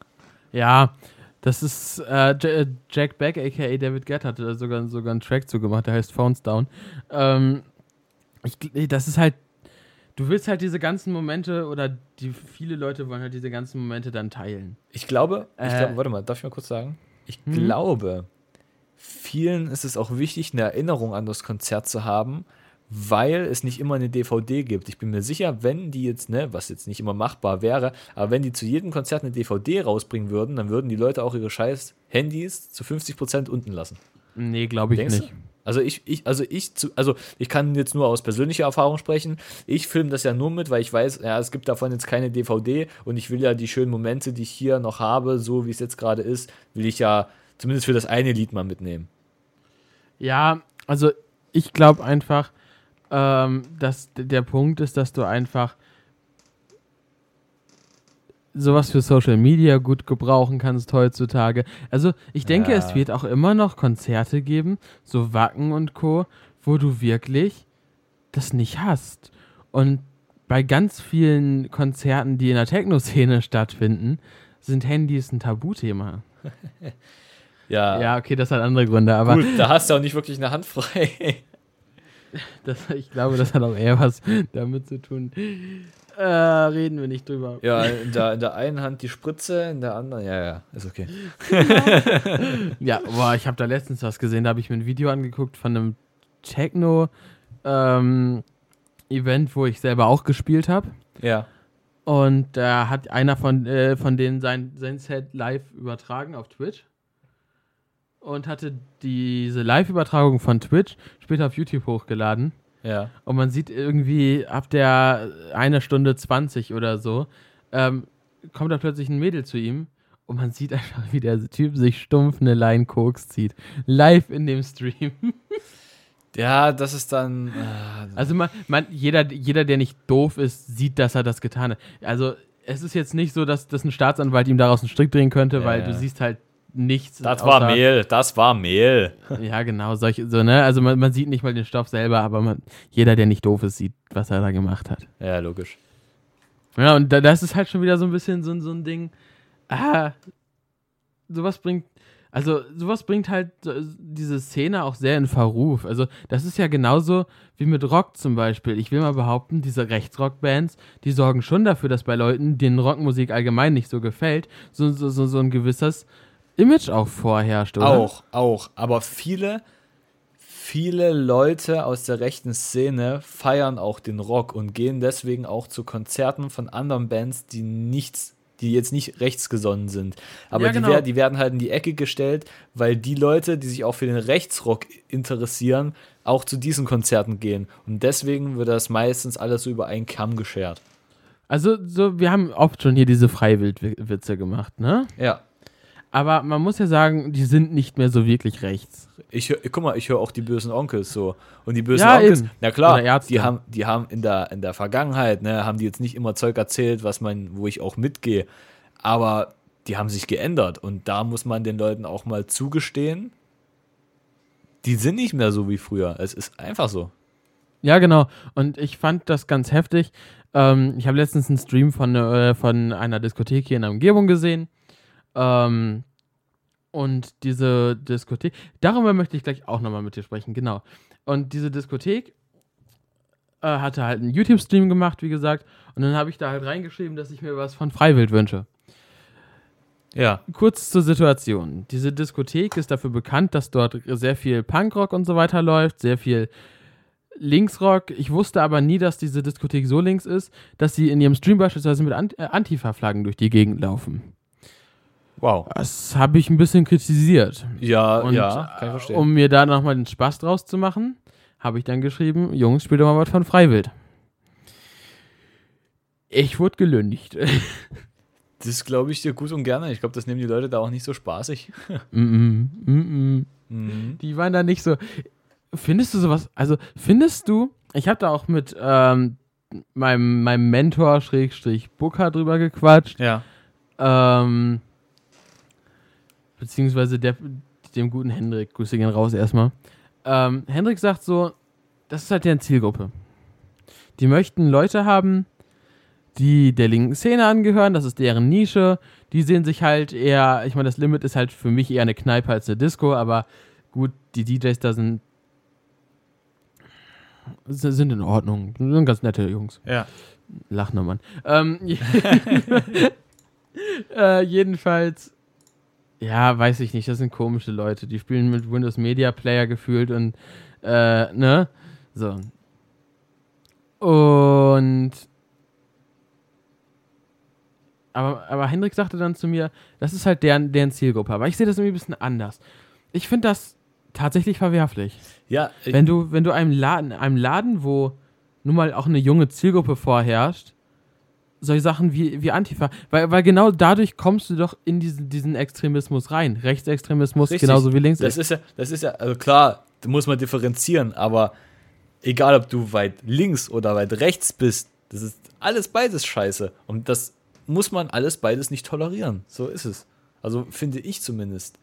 Ja, das ist äh, äh Jack Beck, aka David Gett, hatte da sogar, sogar einen Track zu gemacht, der heißt Phones Down. Ähm, ich, das ist halt du willst halt diese ganzen Momente oder die viele Leute wollen halt diese ganzen Momente dann teilen. Ich glaube, äh, ich glaube, warte mal, darf ich mal kurz sagen? Ich hm? glaube, vielen ist es auch wichtig, eine Erinnerung an das Konzert zu haben, weil es nicht immer eine DVD gibt. Ich bin mir sicher, wenn die jetzt, ne, was jetzt nicht immer machbar wäre, aber wenn die zu jedem Konzert eine DVD rausbringen würden, dann würden die Leute auch ihre scheiß Handys zu 50% unten lassen. Nee, glaube ich Denkst nicht. Du? Also ich, ich, also ich, also ich kann jetzt nur aus persönlicher Erfahrung sprechen. Ich filme das ja nur mit, weil ich weiß, ja, es gibt davon jetzt keine DVD und ich will ja die schönen Momente, die ich hier noch habe, so wie es jetzt gerade ist, will ich ja zumindest für das eine Lied mal mitnehmen. Ja, also ich glaube einfach, ähm, dass der Punkt ist, dass du einfach sowas für Social Media gut gebrauchen kannst heutzutage. Also ich denke, ja. es wird auch immer noch Konzerte geben, so Wacken und Co., wo du wirklich das nicht hast. Und bei ganz vielen Konzerten, die in der Techno-Szene stattfinden, sind Handys ein Tabuthema. ja. Ja, okay, das hat andere Gründe, aber. Gut, da hast du auch nicht wirklich eine Hand frei. das, ich glaube, das hat auch eher was damit zu tun. Äh, reden wir nicht drüber. Ja, in der, in der einen Hand die Spritze, in der anderen, ja, ja, ist okay. ja, boah, ich habe da letztens was gesehen, da habe ich mir ein Video angeguckt von einem Techno ähm, Event, wo ich selber auch gespielt habe. Ja. Und da hat einer von, äh, von denen sein, sein Set live übertragen auf Twitch. Und hatte diese Live-Übertragung von Twitch später auf YouTube hochgeladen. Ja. Und man sieht irgendwie ab der eine Stunde 20 oder so, ähm, kommt da plötzlich ein Mädel zu ihm und man sieht einfach, wie der Typ sich stumpf eine Line Koks zieht. Live in dem Stream. Ja, das ist dann. Äh, also man, man, jeder, jeder, der nicht doof ist, sieht, dass er das getan hat. Also es ist jetzt nicht so, dass, dass ein Staatsanwalt ihm daraus einen Strick drehen könnte, weil ja. du siehst halt nichts. Das war Mehl, das war Mehl. Ja, genau, solche, so, ne? Also man, man sieht nicht mal den Stoff selber, aber man, jeder, der nicht doof ist, sieht, was er da gemacht hat. Ja, logisch. Ja, und da, das ist halt schon wieder so ein bisschen so, so ein Ding. Ah, sowas bringt, also sowas bringt halt diese Szene auch sehr in Verruf. Also das ist ja genauso wie mit Rock zum Beispiel. Ich will mal behaupten, diese Rechtsrock-Bands, die sorgen schon dafür, dass bei Leuten, denen Rockmusik allgemein nicht so gefällt, so, so, so, so ein gewisses Image auch vorherrscht, oder? Auch, auch. Aber viele, viele Leute aus der rechten Szene feiern auch den Rock und gehen deswegen auch zu Konzerten von anderen Bands, die nichts die jetzt nicht rechtsgesonnen sind. Aber ja, genau. die, die, werden halt in die Ecke gestellt, weil die Leute, die sich auch für den Rechtsrock interessieren, auch zu diesen Konzerten gehen. Und deswegen wird das meistens alles so über einen Kamm geschert. Also, so, wir haben oft schon hier diese Freiwildwitze gemacht, ne? Ja. Aber man muss ja sagen, die sind nicht mehr so wirklich rechts. Ich hör, guck mal, ich höre auch die bösen Onkels so. Und die bösen ja, Onkels, eben. na klar, die haben, die haben in der, in der Vergangenheit, ne, haben die jetzt nicht immer Zeug erzählt, was man, wo ich auch mitgehe. Aber die haben sich geändert. Und da muss man den Leuten auch mal zugestehen, die sind nicht mehr so wie früher. Es ist einfach so. Ja, genau. Und ich fand das ganz heftig. Ähm, ich habe letztens einen Stream von, äh, von einer Diskothek hier in der Umgebung gesehen. Ähm, und diese Diskothek, darüber möchte ich gleich auch nochmal mit dir sprechen, genau. Und diese Diskothek äh, hatte halt einen YouTube-Stream gemacht, wie gesagt, und dann habe ich da halt reingeschrieben, dass ich mir was von Freiwild wünsche. Ja. Kurz zur Situation. Diese Diskothek ist dafür bekannt, dass dort sehr viel Punkrock und so weiter läuft, sehr viel Linksrock. Ich wusste aber nie, dass diese Diskothek so links ist, dass sie in ihrem Stream beispielsweise mit äh, Antifa-Flaggen durch die Gegend laufen. Wow. Das habe ich ein bisschen kritisiert. Ja, Und ja, kann ich verstehen. um mir da nochmal den Spaß draus zu machen, habe ich dann geschrieben, Jungs, spielt doch mal was von Freiwild. Ich wurde gelündigt. das glaube ich dir gut und gerne. Ich glaube, das nehmen die Leute da auch nicht so spaßig. mm -mm, mm -mm. Mhm. Die waren da nicht so. Findest du sowas? Also, findest du, ich habe da auch mit ähm, meinem, meinem Mentor, Schrägstrich, Booker drüber gequatscht. Ja. Ähm, beziehungsweise der, dem guten Hendrik, Grüße gehen raus erstmal. Ähm, Hendrik sagt so, das ist halt deren Zielgruppe. Die möchten Leute haben, die der linken Szene angehören, das ist deren Nische. Die sehen sich halt eher, ich meine, das Limit ist halt für mich eher eine Kneipe als eine Disco, aber gut, die DJs da sind sind in Ordnung. Sind ganz nette Jungs. Ja. Lachner Mann. Ähm, äh, jedenfalls, ja, weiß ich nicht, das sind komische Leute. Die spielen mit Windows Media Player gefühlt und, äh, ne? So. Und. Aber, aber Hendrik sagte dann zu mir, das ist halt deren, deren Zielgruppe. Aber ich sehe das irgendwie ein bisschen anders. Ich finde das tatsächlich verwerflich. Ja, ich- Wenn du, wenn du einem Laden, einem Laden, wo nun mal auch eine junge Zielgruppe vorherrscht, solche Sachen wie, wie Antifa, weil, weil genau dadurch kommst du doch in diesen, diesen Extremismus rein. Rechtsextremismus Richtig. genauso wie links. Das ist ja, das ist ja, also klar, da muss man differenzieren, aber egal ob du weit links oder weit rechts bist, das ist alles beides scheiße. Und das muss man alles beides nicht tolerieren. So ist es. Also finde ich zumindest.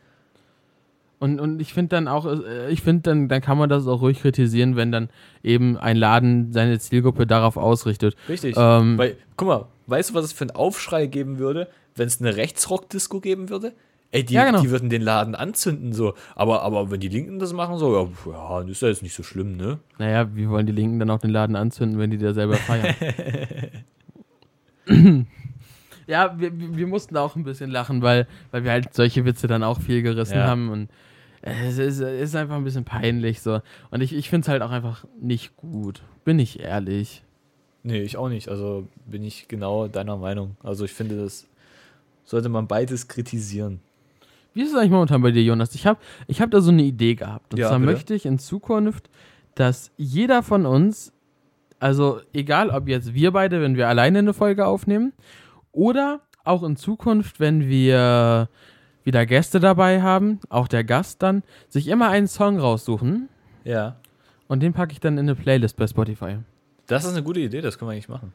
Und, und ich finde dann auch, äh, ich finde dann, dann kann man das auch ruhig kritisieren, wenn dann eben ein Laden seine Zielgruppe darauf ausrichtet. Richtig. Ähm, Weil, guck mal, weißt du, was es für einen Aufschrei geben würde, wenn es eine Rechtsrock-Disco geben würde? Ey, die, Ja, genau. die würden den Laden anzünden, so. Aber, aber wenn die Linken das machen, so, ja, ist ja jetzt nicht so schlimm, ne? Naja, wie wollen die Linken dann auch den Laden anzünden, wenn die da selber feiern? ja, wir, wir wir mussten auch ein bisschen lachen, weil, weil wir halt solche Witze dann auch viel gerissen Ja. haben und es ist, es ist einfach ein bisschen peinlich so. Und ich, ich finde es halt auch einfach nicht gut. Bin ich ehrlich. Nee, ich auch nicht. Also bin ich genau deiner Meinung. Also ich finde, das sollte man beides kritisieren. Wie ist es eigentlich momentan bei dir, Jonas? Ich habe ich hab da so eine Idee gehabt. Und Ja, zwar bitte. möchte ich in Zukunft, dass jeder von uns, also egal ob jetzt wir beide, wenn wir alleine eine Folge aufnehmen, oder auch in Zukunft, wenn wir wieder Gäste dabei haben, auch der Gast dann, sich immer einen Song raussuchen Ja. und den packe ich dann in eine Playlist bei Spotify. Das ist eine gute Idee, das können wir eigentlich machen.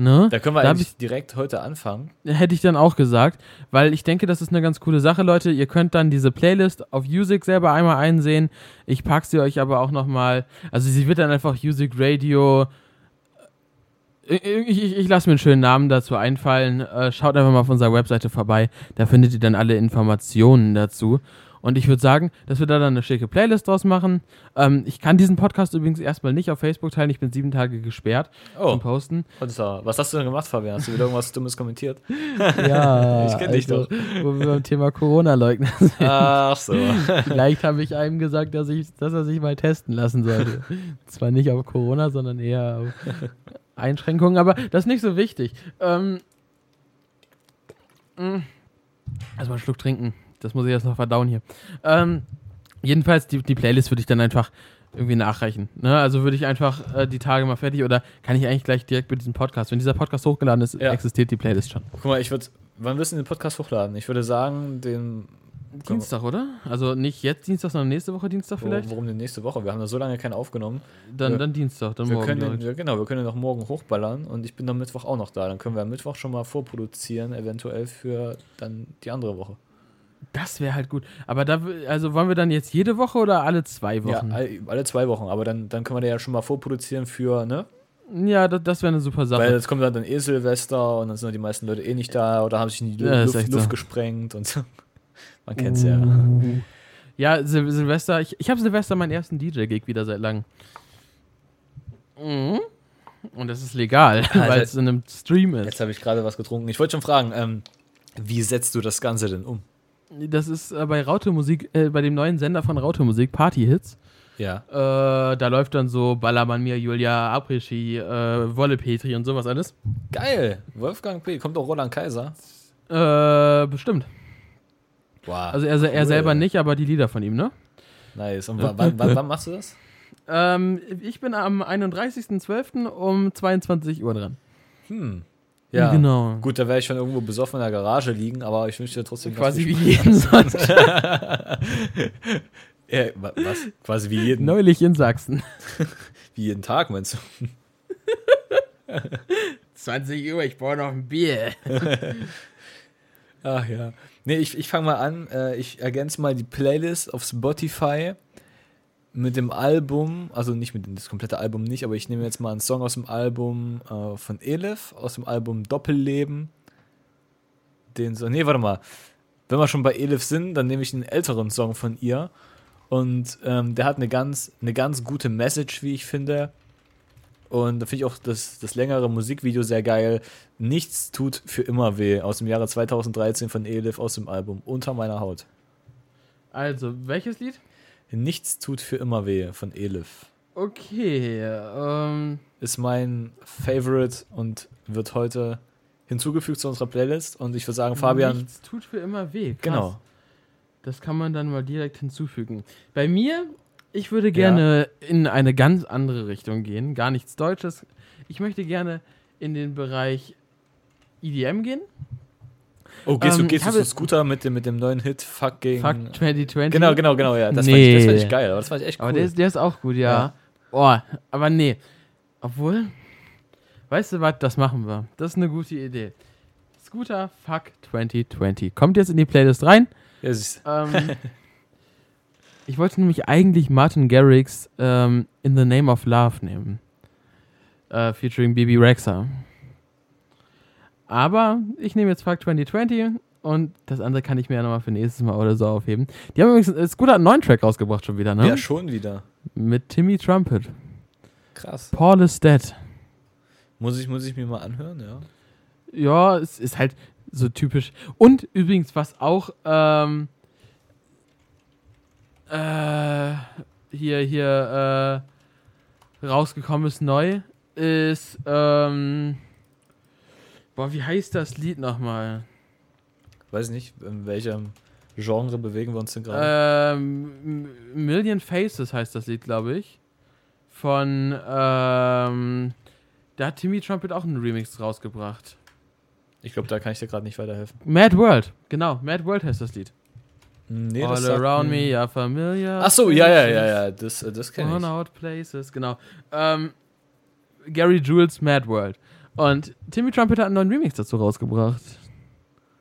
Ne? Da können wir Da eigentlich direkt heute anfangen. Hätte ich dann auch gesagt, weil ich denke, das ist eine ganz coole Sache, Leute. Ihr könnt dann diese Playlist auf Music selber einmal einsehen. Ich packe sie euch aber auch nochmal. Also sie wird dann einfach Music Radio. Ich, ich, ich, lasse mir einen schönen Namen dazu einfallen. Äh, schaut einfach mal auf unserer Webseite vorbei. Da findet ihr dann alle Informationen dazu. Und ich würde sagen, dass wir da dann eine schicke Playlist draus machen. Ähm, ich kann diesen Podcast übrigens erstmal nicht auf Facebook teilen. Ich bin sieben Tage gesperrt Oh, zum Posten. und was hast du denn gemacht, Fabian? Hast du wieder irgendwas Dummes kommentiert? Ja, Ich kenn dich doch. Wo wir beim Thema Corona-Leugner sind. Ach so. Vielleicht habe ich einem gesagt, dass, ich, dass er sich mal testen lassen sollte. Zwar nicht auf Corona, sondern eher auf Einschränkungen, aber das ist nicht so wichtig. Ähm, mh. Erstmal einen Schluck trinken. Das muss ich erst noch verdauen hier. Ähm, jedenfalls, die, die Playlist würde ich dann einfach irgendwie nachreichen. Ne? Also würde ich einfach äh, die Tage mal fertig oder kann ich eigentlich gleich direkt mit diesem Podcast, wenn dieser Podcast hochgeladen ist, Ja. existiert die Playlist schon. Guck mal, ich würde, wann wirst du den Podcast hochladen? Ich würde sagen, den, Dienstag, oder? Also nicht jetzt Dienstag, sondern nächste Woche Dienstag vielleicht? warum denn nächste Woche? Wir haben da so lange keinen aufgenommen. Dann, wir- dann Dienstag, dann Wir morgen. können, ja, genau, wir können noch morgen hochballern und ich bin am Mittwoch auch noch da. Dann können wir am Mittwoch schon mal vorproduzieren, eventuell für dann die andere Woche. Das wäre halt gut. Aber da, also wollen wir dann jetzt jede Woche oder alle zwei Wochen? Ja, all, alle zwei Wochen, aber dann, dann können wir den ja schon mal vorproduzieren für, ne? Ja, das, das wäre eine super Sache. Weil jetzt kommt dann, eh Silvester und dann sind die meisten Leute eh nicht da oder haben sich in die Ja, Luft, Luft gesprengt und so. Man kennt's ja. Uh. Ja, Sil Silvester, ich, ich habe Silvester meinen ersten DJ-Gig wieder seit langem. Mhm. Und das ist legal, weil es in einem Stream ist. Jetzt habe ich gerade was getrunken. Ich wollte schon fragen, ähm, Wie setzt du das Ganze denn um? Das ist äh, bei Raute Musik, äh, bei dem neuen Sender von Raute Musik, Party Hits. Ja. Äh, da läuft dann so Ballermann mir, Julia, Apres-Ski, äh, Wolle Petri und sowas alles. Geil. Wolfgang P. Kommt auch Roland Kaiser? Äh, bestimmt. Wow. Also er, er cool. selber nicht, aber die Lieder von ihm, ne? Nice. Und wann, wann, wann, machst du das? Ähm, ich bin am 31.12. um 22 Uhr dran. Hm. Ja. Genau. Gut, da werde ich schon irgendwo besoffen in der Garage liegen, aber ich wünsche dir trotzdem Quasi wie jeden Sonntag. Ja, wa- was? Quasi wie jeden, Neulich in Sachsen. wie jeden Tag, meinst du? 20 Uhr, ich brauche noch ein Bier. Ach ja. Nee, ich, ich fange mal an. Äh, ich ergänze mal die Playlist auf Spotify mit dem Album, also nicht mit dem das komplette Album nicht, aber ich nehme jetzt mal einen Song aus dem Album äh, von Elif, aus dem Album Doppelleben. Den so, nee, warte mal. Wenn wir schon bei Elif sind, dann nehme ich einen älteren Song von ihr. Und ähm, der hat eine ganz, eine ganz gute Message, wie ich finde. Und da finde ich auch das, das längere Musikvideo sehr geil. Nichts tut für immer weh. Aus dem Jahre 2013 von Elif aus dem Album Unter meiner Haut. Also, welches Lied? Nichts tut für immer weh von Elif. Okay, ähm, Ist mein Favorite und wird heute hinzugefügt zu unserer Playlist. Und ich würde sagen, Fabian. Nichts tut für immer weh. Krass. Genau. Das kann man dann mal direkt hinzufügen. Bei mir, ich würde gerne in eine ganz andere Richtung gehen. Gar nichts Deutsches. Ich möchte gerne in den Bereich EDM gehen. Oh, gehst Ähm, du, gehst ich du zu Scooter mit dem, mit dem neuen Hit Fucking. Fuck 2020. Genau, genau, genau, ja. Das, fand ich, das fand Nee. ich geil. Aber das fand ich echt cool. Aber der, ist, der ist auch gut, ja. Ja. Oh, aber nee. Obwohl, weißt du was, das machen wir. Das ist eine gute Idee. Scooter Fuck 2020. Kommt jetzt in die Playlist rein. ja. Ähm, ich wollte nämlich eigentlich Martin Garrix ähm, In the Name of Love nehmen. Äh, featuring Bibi Rexa. Aber ich nehme jetzt Fuck 2020 und das andere kann ich mir ja nochmal für nächstes Mal oder so aufheben. Die haben übrigens, Scooter hat einen neuen Track rausgebracht schon wieder, ne? Ja, schon wieder. Mit Timmy Trumpet. Krass. Paul is dead. Muss ich, muss ich mir mal anhören, ja. Ja, es ist halt so typisch. Und übrigens, was auch ähm, äh, hier, hier äh, rausgekommen ist neu, ist ähm, boah, wie heißt das Lied nochmal? Weiß nicht, in welchem Genre bewegen wir uns denn gerade. Ähm, Million Faces heißt das Lied, glaube ich. Von ähm, da hat Timmy Trumpet auch einen Remix rausgebracht. ich glaube, da kann ich dir gerade nicht weiterhelfen. Mad World, genau, Mad World heißt das Lied. Nee, All around me are familiar. Ach so, ja, ja, ja, ja, das, äh, das kenne ich. out places, genau. Ähm, Gary Jules Mad World. Und Timmy Trumpet hat einen neuen Remix dazu rausgebracht.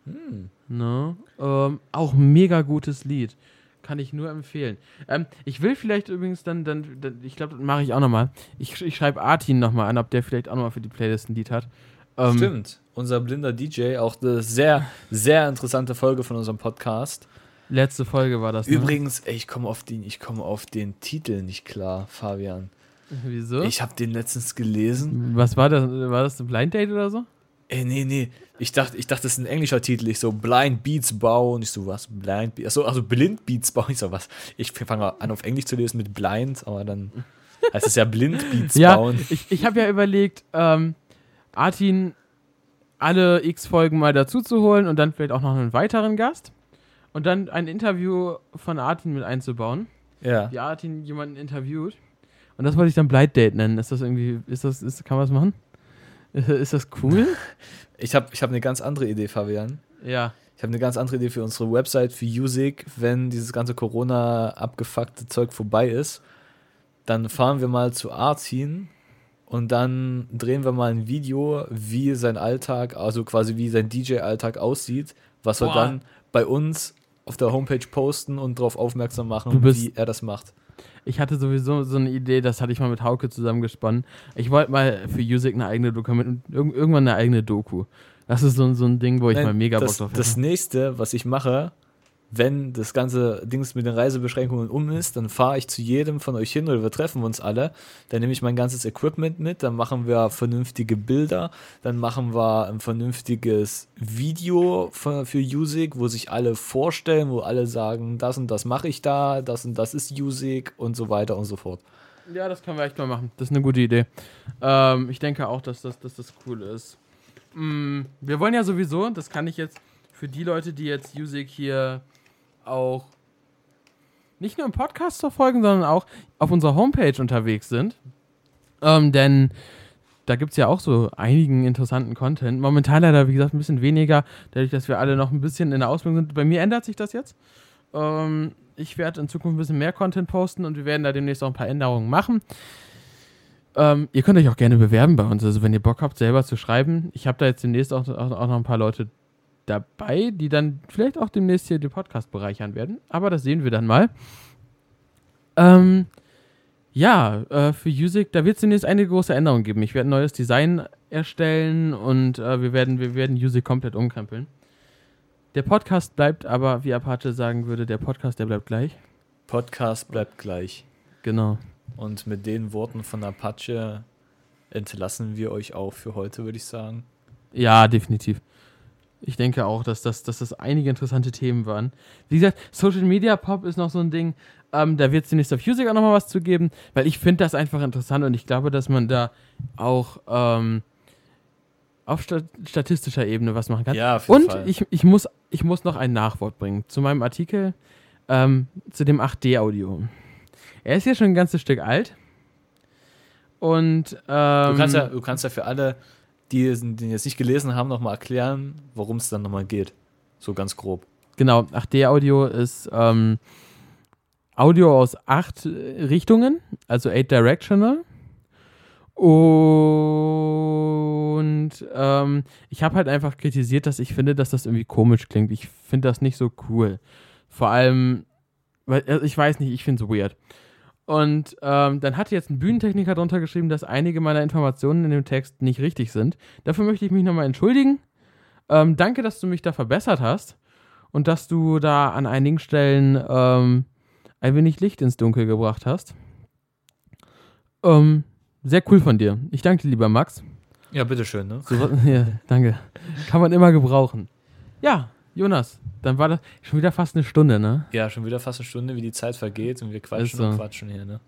Hm. Ne? Ähm, auch mega gutes Lied. Kann ich nur empfehlen. Ähm, ich will vielleicht übrigens dann, dann, dann ich glaube, das mache ich auch nochmal. Ich, ich schreibe Artin nochmal an, ob der vielleicht auch nochmal für die Playlist ein Lied hat. Ähm, Stimmt. Unser blinder DJ, auch eine sehr, sehr interessante Folge von unserem Podcast. Letzte Folge war das. Ne? Übrigens, ey, ich komme auf den, ich komme auf den Titel nicht klar, Fabian. Wieso? Ich habe den letztens gelesen. Was war das? War das ein Blind Date oder so? Ey, nee, nee. Ich dachte, ich dachte, das ist ein englischer Titel. Ich so, Blind Beats Bau. Und ich so, was? Blind Beats. Achso, also Blind Beats Bau. Ich so, was? Ich fange an, auf Englisch zu lesen mit Blind, aber dann heißt es ja Blind Beats Ja, bauen. ich, ich habe ja überlegt, ähm, Artin alle x Folgen mal dazu zu holen und dann vielleicht auch noch einen weiteren Gast und dann ein Interview von Artin mit einzubauen, Ja. wie Artin jemanden interviewt. Und das wollte ich dann Blind Date nennen. Ist das irgendwie, ist das, ist, kann man das machen? Ist, ist das cool? Ich habe ich hab eine ganz andere Idee, Fabian. ja. Ich habe eine ganz andere Idee für unsere Website, für Music. Wenn dieses ganze Corona-abgefuckte Zeug vorbei ist, dann fahren wir mal zu Artin und dann drehen wir mal ein Video, wie sein Alltag, also quasi wie sein DJ-Alltag aussieht, was Boah. dann bei uns auf der Homepage posten und darauf aufmerksam machen, wie er das macht. Ich hatte sowieso so eine Idee, das hatte ich mal mit Hauke zusammengesponnen. Ich wollte mal für Music eine eigene Doku, irgendwann eine eigene Doku. Das ist so, so ein Ding, wo ich Nein, mal mega das, Bock drauf Das hätte. nächste, was ich mache, wenn das ganze Dings mit den Reisebeschränkungen um ist, dann fahre ich zu jedem von euch hin oder wir treffen uns alle. Dann nehme ich mein ganzes Equipment mit, dann machen wir vernünftige Bilder, dann machen wir ein vernünftiges Video für, für Music, wo sich alle vorstellen, wo alle sagen, das und das mache ich da, das und das ist Music und so weiter und so fort. Ja, das können wir echt mal machen. Das ist eine gute Idee. Ähm, ich denke auch, dass das, dass das cool ist. Mm, wir wollen ja sowieso, das kann ich jetzt für die Leute, die jetzt Music hier auch nicht nur im Podcast verfolgen, sondern auch auf unserer Homepage unterwegs sind. Ähm, denn da gibt es ja auch so einigen interessanten Content. Momentan leider, wie gesagt, ein bisschen weniger, dadurch, dass wir alle noch ein bisschen in der Ausbildung sind. Bei mir ändert sich das jetzt. Ähm, ich werde in Zukunft ein bisschen mehr Content posten und wir werden da demnächst auch ein paar Änderungen machen. Ähm, ihr könnt euch auch gerne bewerben bei uns. Also wenn ihr Bock habt, selber zu schreiben. Ich habe da jetzt demnächst auch, auch, auch noch ein paar Leute dabei, die dann vielleicht auch demnächst hier den Podcast bereichern werden. Aber das sehen wir dann mal. Ähm, ja, äh, für Music, da wird es demnächst eine große Änderung geben. Ich werde ein neues Design erstellen und äh, wir werden, wir werden Music komplett umkrempeln. Der Podcast bleibt aber, wie Apache sagen würde, der Podcast, der bleibt gleich. Podcast bleibt gleich. Genau. Und mit den Worten von Apache entlassen wir euch auch für heute, würde ich sagen. Ja, definitiv. Ich denke auch, dass das, dass das einige interessante Themen waren. Wie gesagt, Social Media Pop ist noch so ein Ding. Ähm, da wird es demnächst auf Music auch nochmal was zu geben, weil ich finde das einfach interessant und ich glaube, dass man da auch ähm, auf stat statistischer Ebene was machen kann. Ja, auf jeden und Fall. Ich, ich, muss, ich muss noch ein Nachwort bringen zu meinem Artikel, ähm, zu dem 8D-Audio. Er ist ja schon ein ganzes Stück alt. Und ähm, du, kannst ja, du kannst ja für alle die den jetzt nicht gelesen haben, nochmal erklären, worum es dann nochmal geht. So ganz grob. Genau, 8D-Audio ist ähm, Audio aus acht Richtungen, also eight directional. Und ähm, ich habe halt einfach kritisiert, dass ich finde, dass das irgendwie komisch klingt. Ich finde das nicht so cool. Vor allem, weil also ich weiß nicht, ich finde es weird. Und ähm, dann hat jetzt ein Bühnentechniker drunter geschrieben, dass einige meiner Informationen in dem Text nicht richtig sind. Dafür möchte ich mich nochmal entschuldigen. Ähm, danke, dass du mich da verbessert hast und dass du da an einigen Stellen ähm, ein wenig Licht ins Dunkel gebracht hast. Ähm, sehr cool von dir. Ich danke dir, lieber Max. Ja, bitteschön. Ne? So, ja, danke. Kann man immer gebrauchen. Ja, Jonas, dann war das schon wieder fast eine Stunde, ne? Ja, schon wieder fast eine Stunde, wie die Zeit vergeht und wir quatschen so. und quatschen hier, ne?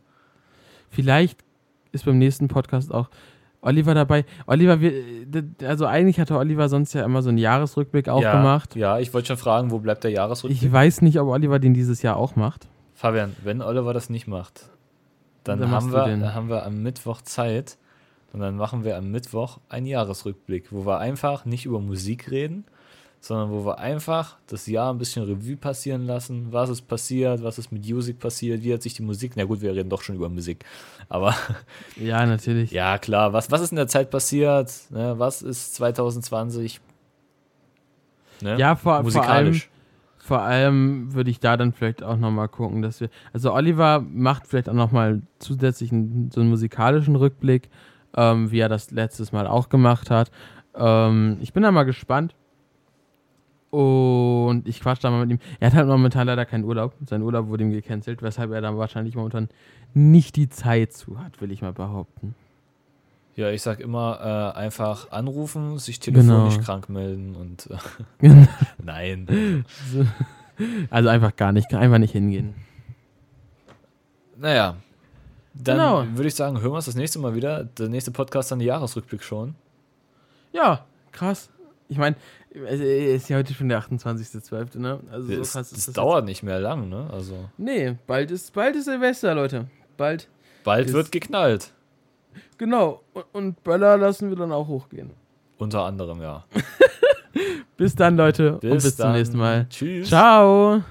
Vielleicht ist beim nächsten Podcast auch Oliver dabei. Oliver, wir, also eigentlich hatte Oliver sonst ja immer so einen Jahresrückblick auch ja, gemacht. Ja, ich wollte schon fragen, wo bleibt der Jahresrückblick? Ich weiß nicht, ob Oliver den dieses Jahr auch macht. Fabian, wenn Oliver das nicht macht, dann, dann haben, wir, dann haben wir am Mittwoch Zeit und dann machen wir am Mittwoch einen Jahresrückblick, wo wir einfach nicht über Musik reden, sondern wo wir einfach das Jahr ein bisschen Revue passieren lassen, was ist passiert, was ist mit Music passiert, wie hat sich die Musik, na gut, wir reden doch schon über Musik, aber ja, natürlich. Ja, klar, was, was ist in der Zeit passiert, ne? was ist 2020 ne? Ja, vor, musikalisch. Vor allem, vor allem würde ich da dann vielleicht auch nochmal gucken, dass wir, also Oliver macht vielleicht auch nochmal zusätzlich einen, so einen musikalischen Rückblick, ähm, wie er das letztes Mal auch gemacht hat. Ähm, ich bin da mal gespannt, und ich quatsch da mal mit ihm. Er hat halt momentan leider keinen Urlaub. Sein Urlaub wurde ihm gecancelt, weshalb er dann wahrscheinlich momentan nicht die Zeit zu hat, will ich mal behaupten. Ja, ich sag immer, äh, einfach anrufen, sich telefonisch genau. krank melden und äh, nein. Also einfach gar nicht, einfach nicht hingehen. Naja, dann genau. würde ich sagen, hören wir uns das nächste Mal wieder. Der nächste Podcast dann die Jahresrückblick schon. Ja, krass. Ich meine, es ist ja heute schon der 28.12., ne? Also das, so das, das dauert nicht mehr lang, ne? Also. Nee, bald ist, bald ist Silvester, Leute. Bald. Bald wird geknallt. Genau. Und, und Böller lassen wir dann auch hochgehen. Unter anderem, ja. bis dann, Leute. Bis und bis dann. zum nächsten Mal. Tschüss. Ciao.